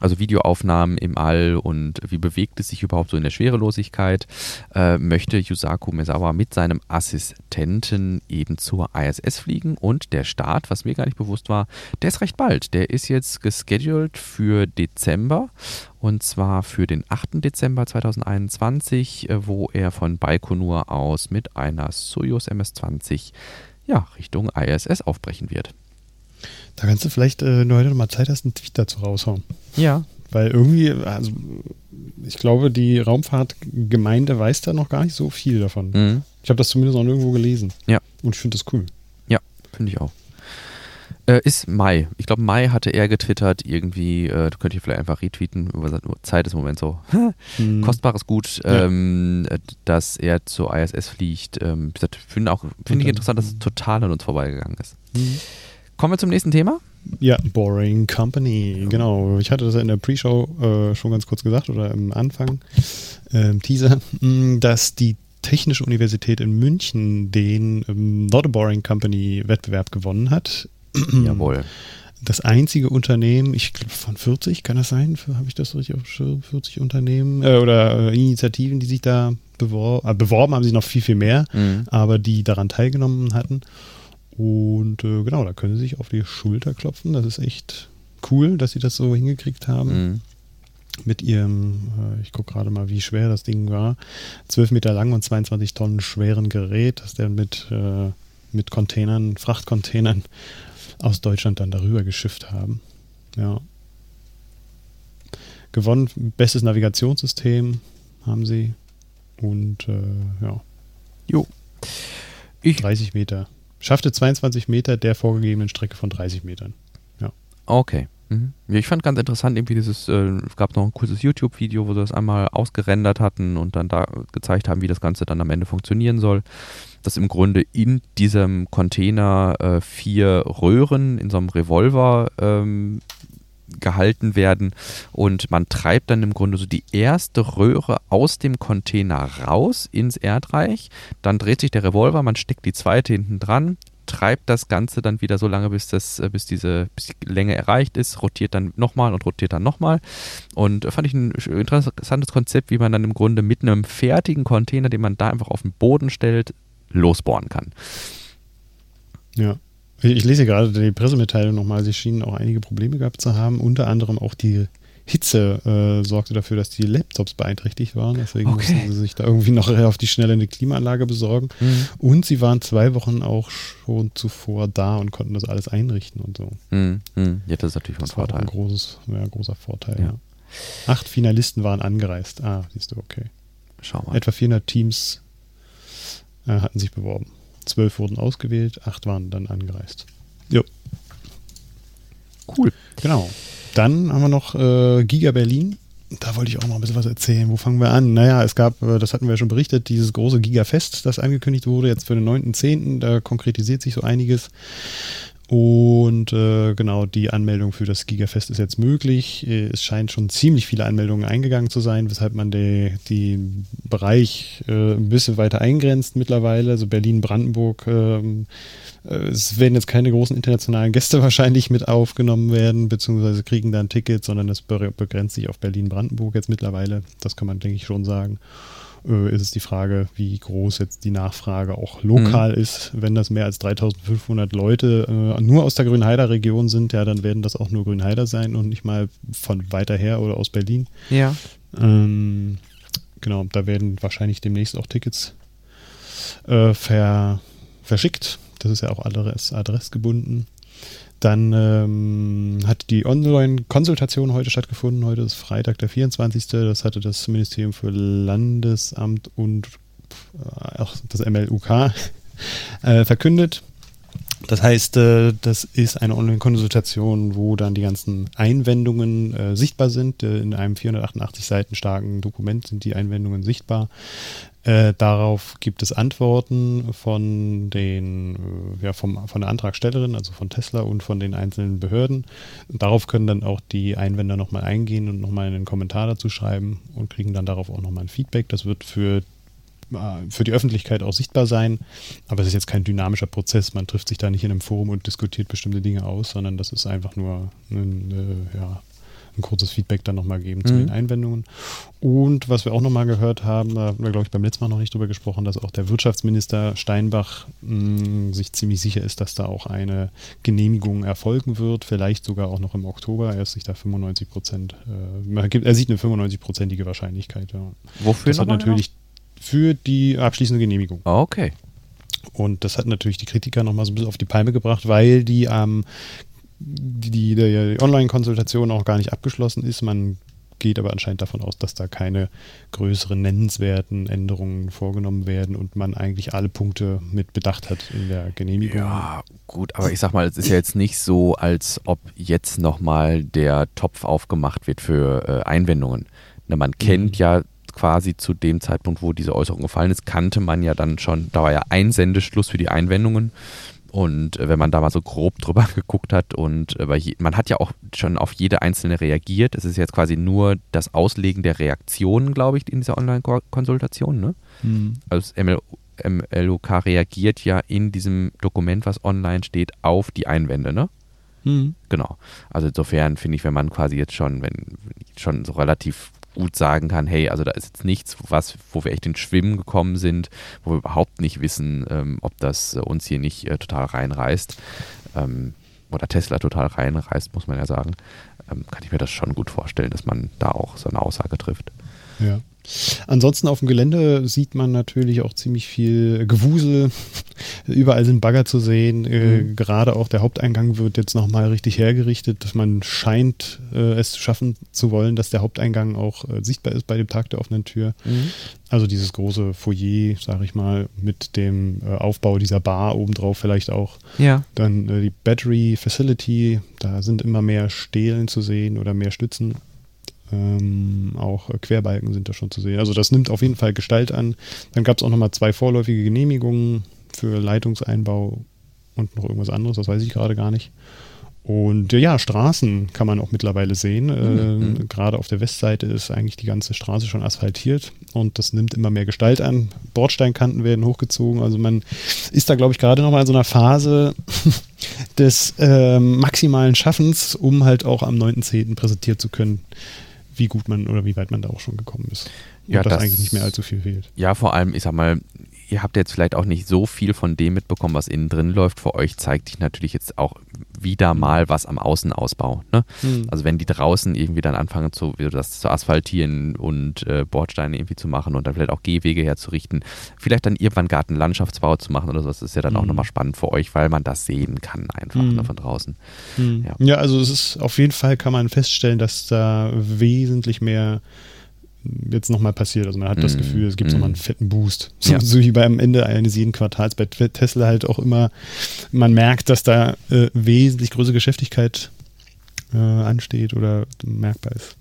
also Videoaufnahmen im All und wie bewegt es sich überhaupt so in der Schwerelosigkeit, äh, möchte Yusaku Mesawa mit seinem Assistenten eben zur ISS fliegen und der Start, was mir gar nicht bewusst war, der ist recht bald. Der ist jetzt gescheduled für Dezember und zwar für den 8. Dezember 2021, äh, wo er von Baikonur aus mit einer Soyuz MS-20 ja, Richtung ISS aufbrechen wird. Da kannst du vielleicht, äh, wenn du heute noch mal Zeit hast, einen Tweet dazu raushauen. Ja. Weil irgendwie, also ich glaube, die Raumfahrtgemeinde weiß da noch gar nicht so viel davon. Mhm. Ich habe das zumindest auch nirgendwo gelesen. Ja. Und ich finde das cool. Ja, finde ich auch. Äh, ist Mai. Ich glaube, Mai hatte er getwittert, irgendwie, äh, du könntest hier vielleicht einfach retweeten, Zeit ist im Moment so. mhm. Kostbares Gut, ähm, ja. dass er zur ISS fliegt. Ähm, finde find ich interessant, dass es total an uns vorbeigegangen ist. Mhm. Kommen wir zum nächsten Thema. Ja, Boring Company, genau. Ich hatte das ja in der Pre-Show äh, schon ganz kurz gesagt oder im Anfang, äh, im Teaser, mm, dass die Technische Universität in München den ähm, Not a Boring Company Wettbewerb gewonnen hat. Jawohl. Das einzige Unternehmen, ich glaube von 40, kann das sein? Habe ich das richtig auf 40 Unternehmen äh, oder äh, Initiativen, die sich da bewor äh, beworben haben, sie noch viel, viel mehr, mhm. aber die daran teilgenommen hatten. Und äh, genau, da können sie sich auf die Schulter klopfen. Das ist echt cool, dass sie das so hingekriegt haben. Mhm. Mit ihrem, äh, ich gucke gerade mal, wie schwer das Ding war. 12 Meter lang und 22 Tonnen schweren Gerät, das der mit, äh, mit Containern, Frachtcontainern aus Deutschland dann darüber geschifft haben. Ja. Gewonnen, bestes Navigationssystem haben sie. Und äh, ja. Jo. Ich 30 Meter. Schaffte 22 Meter der vorgegebenen Strecke von 30 Metern. Ja. Okay. Mhm. Ja, ich fand ganz interessant irgendwie dieses, äh, es gab noch ein kurzes YouTube-Video, wo sie das einmal ausgerendert hatten und dann da gezeigt haben, wie das Ganze dann am Ende funktionieren soll. Dass im Grunde in diesem Container äh, vier Röhren in so einem Revolver ähm, gehalten werden und man treibt dann im Grunde so die erste Röhre aus dem Container raus ins Erdreich, dann dreht sich der Revolver, man steckt die zweite hinten dran, treibt das Ganze dann wieder so lange, bis, das, äh, bis, diese, bis die Länge erreicht ist, rotiert dann nochmal und rotiert dann nochmal. Und äh, fand ich ein interessantes Konzept, wie man dann im Grunde mit einem fertigen Container, den man da einfach auf den Boden stellt, losbohren kann. Ja. Ich lese gerade die Pressemitteilung nochmal. Sie schienen auch einige Probleme gehabt zu haben, unter anderem auch die Hitze äh, sorgte dafür, dass die Laptops beeinträchtigt waren. Deswegen okay. mussten sie sich da irgendwie noch auf die Schnelle eine Klimaanlage besorgen. Mhm. Und sie waren zwei Wochen auch schon zuvor da und konnten das alles einrichten und so. Mhm. Mhm. Ja, das ist natürlich das ein Vorteil. Ein großes, ja, großer Vorteil, ja. ja. Acht Finalisten waren angereist. Ah, siehst du, okay. Schau mal. Etwa 400 Teams äh, hatten sich beworben. Zwölf wurden ausgewählt, acht waren dann angereist. Jo. Cool. Genau. Dann haben wir noch äh, Giga Berlin. Da wollte ich auch noch ein bisschen was erzählen. Wo fangen wir an? Naja, es gab, äh, das hatten wir ja schon berichtet, dieses große Giga-Fest, das angekündigt wurde, jetzt für den 9.10. Da konkretisiert sich so einiges. Und äh, genau, die Anmeldung für das Gigafest ist jetzt möglich. Äh, es scheint schon ziemlich viele Anmeldungen eingegangen zu sein, weshalb man den die Bereich äh, ein bisschen weiter eingrenzt mittlerweile. Also Berlin, Brandenburg, ähm, äh, es werden jetzt keine großen internationalen Gäste wahrscheinlich mit aufgenommen werden, beziehungsweise kriegen dann Tickets, sondern es begrenzt sich auf Berlin-Brandenburg jetzt mittlerweile. Das kann man, denke ich, schon sagen. Äh, ist es die Frage, wie groß jetzt die Nachfrage auch lokal mhm. ist. Wenn das mehr als 3500 Leute äh, nur aus der Grünheider Region sind, ja, dann werden das auch nur Grünheider sein und nicht mal von weiter her oder aus Berlin. Ja. Ähm, genau, da werden wahrscheinlich demnächst auch Tickets äh, ver, verschickt das ist ja auch adress, adressgebunden. Dann ähm, hat die Online-Konsultation heute stattgefunden. Heute ist Freitag, der 24. Das hatte das Ministerium für Landesamt und äh, das MLUK äh, verkündet. Das heißt, äh, das ist eine Online-Konsultation, wo dann die ganzen Einwendungen äh, sichtbar sind. Äh, in einem 488 Seiten starken Dokument sind die Einwendungen sichtbar. Darauf gibt es Antworten von den, ja, vom, von der Antragstellerin, also von Tesla und von den einzelnen Behörden. darauf können dann auch die Einwender nochmal eingehen und nochmal einen Kommentar dazu schreiben und kriegen dann darauf auch nochmal ein Feedback. Das wird für für die Öffentlichkeit auch sichtbar sein, aber es ist jetzt kein dynamischer Prozess. Man trifft sich da nicht in einem Forum und diskutiert bestimmte Dinge aus, sondern das ist einfach nur ein, äh, ja, ein kurzes Feedback dann nochmal geben mhm. zu den Einwendungen. Und was wir auch nochmal gehört haben, da haben wir, glaube ich, beim letzten Mal noch nicht drüber gesprochen, dass auch der Wirtschaftsminister Steinbach mh, sich ziemlich sicher ist, dass da auch eine Genehmigung erfolgen wird, vielleicht sogar auch noch im Oktober. Er ist sich da 95 Prozent, äh, er sieht eine 95-prozentige Wahrscheinlichkeit. Ja. Wofür? Das hat natürlich genau? Für die abschließende Genehmigung. Okay. Und das hat natürlich die Kritiker nochmal so ein bisschen auf die Palme gebracht, weil die am die, die, die Online-Konsultation auch gar nicht abgeschlossen ist. Man geht aber anscheinend davon aus, dass da keine größeren nennenswerten Änderungen vorgenommen werden und man eigentlich alle Punkte mit bedacht hat in der Genehmigung. Ja, gut, aber ich sag mal, es ist ja jetzt nicht so, als ob jetzt nochmal der Topf aufgemacht wird für äh, Einwendungen. Na, man kennt mhm. ja quasi zu dem Zeitpunkt, wo diese Äußerung gefallen ist, kannte man ja dann schon, da war ja ein Sendeschluss für die Einwendungen. Und äh, wenn man da mal so grob drüber geguckt hat und äh, man hat ja auch schon auf jede einzelne reagiert. Es ist jetzt quasi nur das Auslegen der Reaktionen, glaube ich, in dieser Online-Konsultation. Ne? Mhm. Also das ML, MLOK reagiert ja in diesem Dokument, was online steht, auf die Einwände, ne? Mhm. Genau. Also insofern finde ich, wenn man quasi jetzt schon, wenn schon so relativ gut sagen kann, hey, also da ist jetzt nichts, was, wo wir echt in Schwimmen gekommen sind, wo wir überhaupt nicht wissen, ähm, ob das äh, uns hier nicht äh, total reinreißt. Ähm, oder Tesla total reinreißt, muss man ja sagen, ähm, kann ich mir das schon gut vorstellen, dass man da auch so eine Aussage trifft. Ja. Ansonsten auf dem Gelände sieht man natürlich auch ziemlich viel Gewusel. Überall sind Bagger zu sehen. Äh, mhm. Gerade auch der Haupteingang wird jetzt nochmal richtig hergerichtet. Man scheint äh, es zu schaffen zu wollen, dass der Haupteingang auch äh, sichtbar ist bei dem Tag der offenen Tür. Mhm. Also dieses große Foyer, sage ich mal, mit dem Aufbau dieser Bar obendrauf vielleicht auch. Ja. Dann die Battery Facility, da sind immer mehr Stelen zu sehen oder mehr Stützen ähm, auch Querbalken sind da schon zu sehen. Also das nimmt auf jeden Fall Gestalt an. Dann gab es auch nochmal zwei vorläufige Genehmigungen für Leitungseinbau und noch irgendwas anderes, das weiß ich gerade gar nicht. Und ja, Straßen kann man auch mittlerweile sehen. Mhm. Äh, Gerade auf der Westseite ist eigentlich die ganze Straße schon asphaltiert und das nimmt immer mehr Gestalt an. Bordsteinkanten werden hochgezogen. Also man ist da, glaube ich, gerade nochmal in so einer Phase des äh, maximalen Schaffens, um halt auch am 9.10. präsentiert zu können, wie gut man oder wie weit man da auch schon gekommen ist. Und ja, dass das eigentlich nicht mehr allzu viel fehlt. Ja, vor allem, ich sag mal, ihr habt jetzt vielleicht auch nicht so viel von dem mitbekommen, was innen drin läuft. Für euch zeigt sich natürlich jetzt auch wieder mhm. mal was am Außenausbau. Ne? Mhm. Also wenn die draußen irgendwie dann anfangen, zu, das zu asphaltieren und äh, Bordsteine irgendwie zu machen und dann vielleicht auch Gehwege herzurichten, vielleicht dann irgendwann Gartenlandschaftsbau zu machen oder so, das ist ja dann mhm. auch nochmal spannend für euch, weil man das sehen kann einfach ne, mhm. von draußen. Mhm. Ja. ja, also es ist auf jeden Fall kann man feststellen, dass da wesentlich mehr jetzt nochmal passiert. Also man hat mm. das mhm. Gefühl, es gibt mm. nochmal einen fetten Boost. So, ja. so, wie beim Ende eines jeden Quartals bei Tesla halt auch immer, man merkt, dass da äh, wesentlich größere Geschäftigkeit äh, ansteht oder merkbar ist.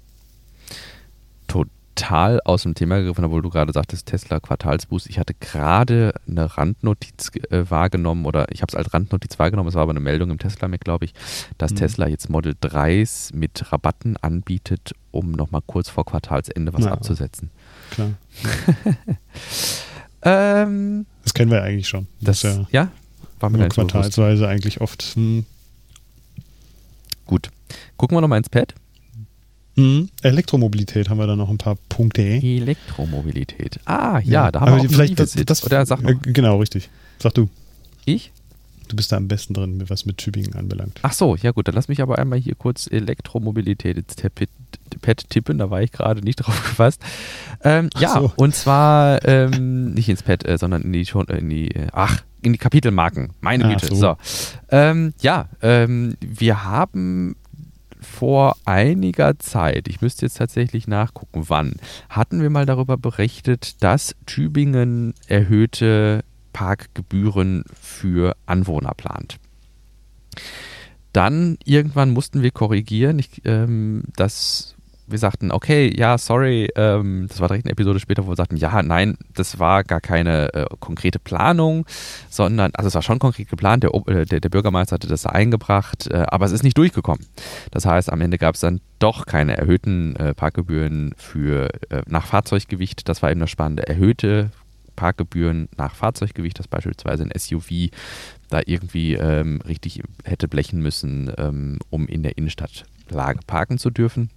Total aus dem Thema gegriffen, obwohl du gerade sagtest, Tesla Quartalsboost. Ich hatte gerade eine Randnotiz äh, wahrgenommen oder ich habe es als Randnotiz wahrgenommen, es war aber eine Meldung im Tesla Mac, glaube ich, dass mhm. Tesla jetzt Model 3s mit Rabatten anbietet um nochmal kurz vor Quartalsende was ja, abzusetzen. Klar. ähm, das kennen wir ja eigentlich schon. Das, das ja, ja war mir quartalsweise so eigentlich oft. Hm. Gut. Gucken wir nochmal ins Pad. Mhm. Elektromobilität haben wir da noch ein paar Punkte. Elektromobilität. Ah, ja, ja da haben wir auch vielleicht das, das, Oder sag noch. Äh, genau, richtig. Sag du. Ich? Du bist da am besten drin, was mit Tübingen anbelangt. Ach so, ja gut, dann lass mich aber einmal hier kurz Elektromobilität ins Pad tippen, da war ich gerade nicht drauf gefasst. Ähm, ja, so. und zwar ähm, nicht ins Pad, äh, sondern in die, schon, äh, in die, äh, ach, in die Kapitelmarken. Meine Güte. So. so. Ähm, ja, ähm, wir haben vor einiger Zeit, ich müsste jetzt tatsächlich nachgucken, wann, hatten wir mal darüber berichtet, dass Tübingen erhöhte Parkgebühren für Anwohner plant. Dann irgendwann mussten wir korrigieren, ich, ähm, dass wir sagten, okay, ja, sorry, ähm, das war direkt eine Episode später, wo wir sagten, ja, nein, das war gar keine äh, konkrete Planung, sondern, also es war schon konkret geplant, der, äh, der, der Bürgermeister hatte das da eingebracht, äh, aber es ist nicht durchgekommen. Das heißt, am Ende gab es dann doch keine erhöhten äh, Parkgebühren für äh, nach Fahrzeuggewicht. Das war eben das Spannende. Erhöhte Parkgebühren nach Fahrzeuggewicht, dass beispielsweise ein SUV da irgendwie ähm, richtig hätte blechen müssen, ähm, um in der Innenstadtlage parken zu dürfen.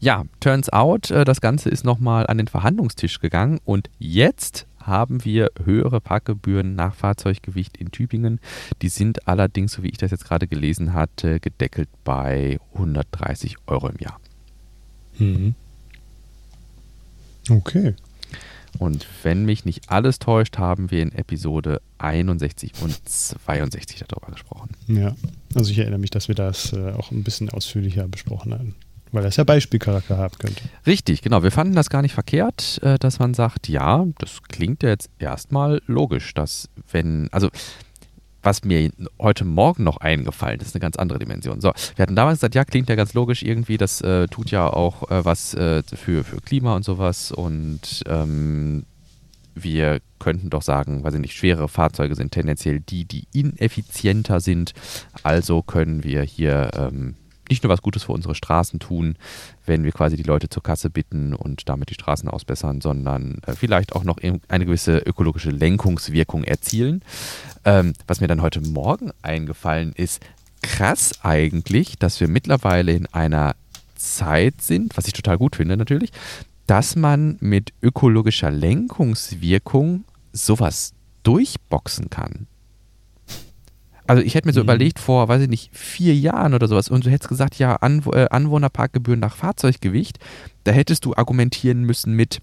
Ja, turns out, äh, das Ganze ist nochmal an den Verhandlungstisch gegangen und jetzt haben wir höhere Parkgebühren nach Fahrzeuggewicht in Tübingen. Die sind allerdings, so wie ich das jetzt gerade gelesen hatte, gedeckelt bei 130 Euro im Jahr. Mhm. Okay. Und wenn mich nicht alles täuscht, haben wir in Episode 61 und 62 darüber gesprochen. Ja, also ich erinnere mich, dass wir das äh, auch ein bisschen ausführlicher besprochen haben. Weil das ja Beispielcharakter haben könnte. Richtig, genau. Wir fanden das gar nicht verkehrt, äh, dass man sagt, ja, das klingt ja jetzt erstmal logisch, dass wenn, also was mir heute Morgen noch eingefallen ist, eine ganz andere Dimension. So, wir hatten damals gesagt, ja, klingt ja ganz logisch irgendwie, das äh, tut ja auch äh, was äh, für, für Klima und sowas und ähm, wir könnten doch sagen, weiß ich nicht, schwere Fahrzeuge sind tendenziell die, die ineffizienter sind. Also können wir hier ähm, nicht nur was Gutes für unsere Straßen tun, wenn wir quasi die Leute zur Kasse bitten und damit die Straßen ausbessern, sondern äh, vielleicht auch noch eine gewisse ökologische Lenkungswirkung erzielen. Ähm, was mir dann heute Morgen eingefallen ist, krass eigentlich, dass wir mittlerweile in einer Zeit sind, was ich total gut finde natürlich, dass man mit ökologischer Lenkungswirkung sowas durchboxen kann. Also ich hätte mir so Mhm. überlegt, vor, weiß ich nicht, vier Jahren oder sowas, und du hättest gesagt, ja, Anw äh, Anwohnerparkgebühren nach Fahrzeuggewicht, da hättest du argumentieren müssen mit,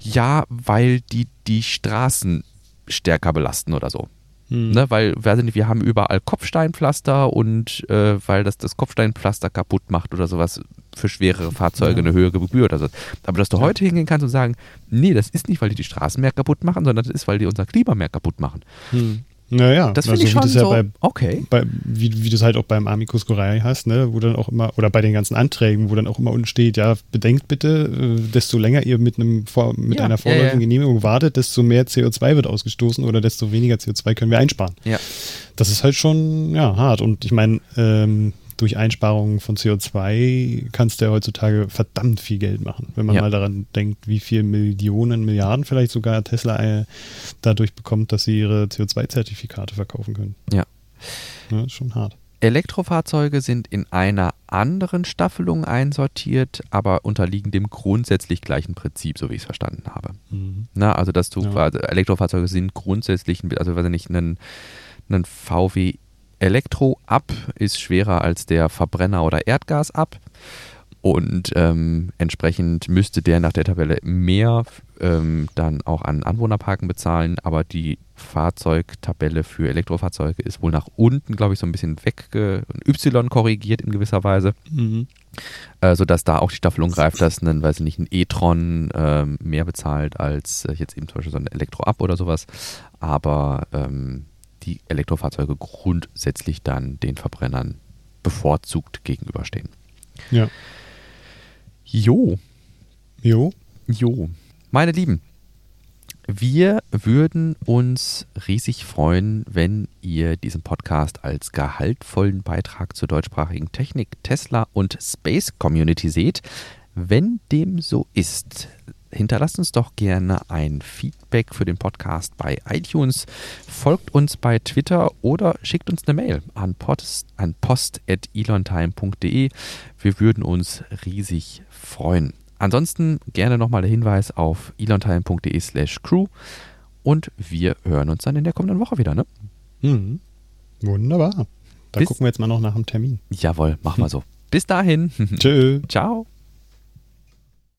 ja, weil die die Straßen stärker belasten oder so. Hm. Ne, weil, weiß ich nicht, wir haben überall Kopfsteinpflaster und äh, weil das das Kopfsteinpflaster kaputt macht oder sowas für schwerere Fahrzeuge Ja. eine höhere Gebühr oder so. Aber dass du heute hingehen kannst und sagen, nee, das ist nicht, weil die die Straßen mehr kaputt machen, sondern das ist, weil die unser Klima mehr kaputt machen. Hm. Naja, Das also finde ich wie schon ja so, bei, okay. bei, wie, wie du es halt auch beim Amicus Curiae hast, ne, wo dann auch immer, oder bei den ganzen Anträgen, wo dann auch immer unten steht, ja, bedenkt bitte, äh, desto länger ihr mit einem vor, mit Ja, einer vorläufigen ja. Genehmigung wartet, desto mehr CO2 wird ausgestoßen oder desto weniger CO2 können wir einsparen. Ja. Das ist halt schon ja, hart. Und ich meine, ähm, durch Einsparungen von CO2 kannst du ja heutzutage verdammt viel Geld machen. Wenn man Ja. mal daran denkt, wie viel Millionen, Milliarden vielleicht sogar Tesla äh, dadurch bekommt, dass sie ihre CO2-Zertifikate verkaufen können. Ja. Ja, ist schon hart. Elektrofahrzeuge sind in einer anderen Staffelung einsortiert, aber unterliegen dem grundsätzlich gleichen Prinzip, so wie ich es verstanden habe. Na, also dass du Ja. quasi, Elektrofahrzeuge sind grundsätzlich, also weiß ich nicht, ein, ein VW Elektro ab ist schwerer als der Verbrenner oder Erdgas ab. Und ähm, entsprechend müsste der nach der Tabelle mehr ähm, dann auch an Anwohnerparken bezahlen, aber die Fahrzeugtabelle für Elektrofahrzeuge ist wohl nach unten, glaube ich, so ein bisschen wegge Y korrigiert in gewisser Weise Mhm. äh, sodass da auch die Staffelung greift, dass ein, weiß ich nicht, ein e-tron ähm, mehr bezahlt als äh, jetzt eben zum Beispiel so ein Elektro-Up oder sowas. Aber ähm, die Elektrofahrzeuge grundsätzlich dann den Verbrennern bevorzugt gegenüberstehen. Ja. Jo, Jo. jo. Meine Lieben, wir würden uns riesig freuen, wenn ihr diesen Podcast als gehaltvollen Beitrag zur deutschsprachigen Technik, Tesla und Space Community seht. Wenn dem so ist, hinterlasst uns doch gerne ein Feedback für den Podcast bei iTunes, folgt uns bei Twitter oder schickt uns eine Mail an post, an post.elontime.de. Wir würden uns riesig freuen. Ansonsten gerne nochmal der Hinweis auf elontime.de slash crew und wir hören uns dann in der kommenden Woche wieder, ne? Mhm. Wunderbar. Da Bis- gucken wir jetzt mal noch nach dem Termin. Jawohl, machen wir so. Bis dahin. Tschö. Ciao.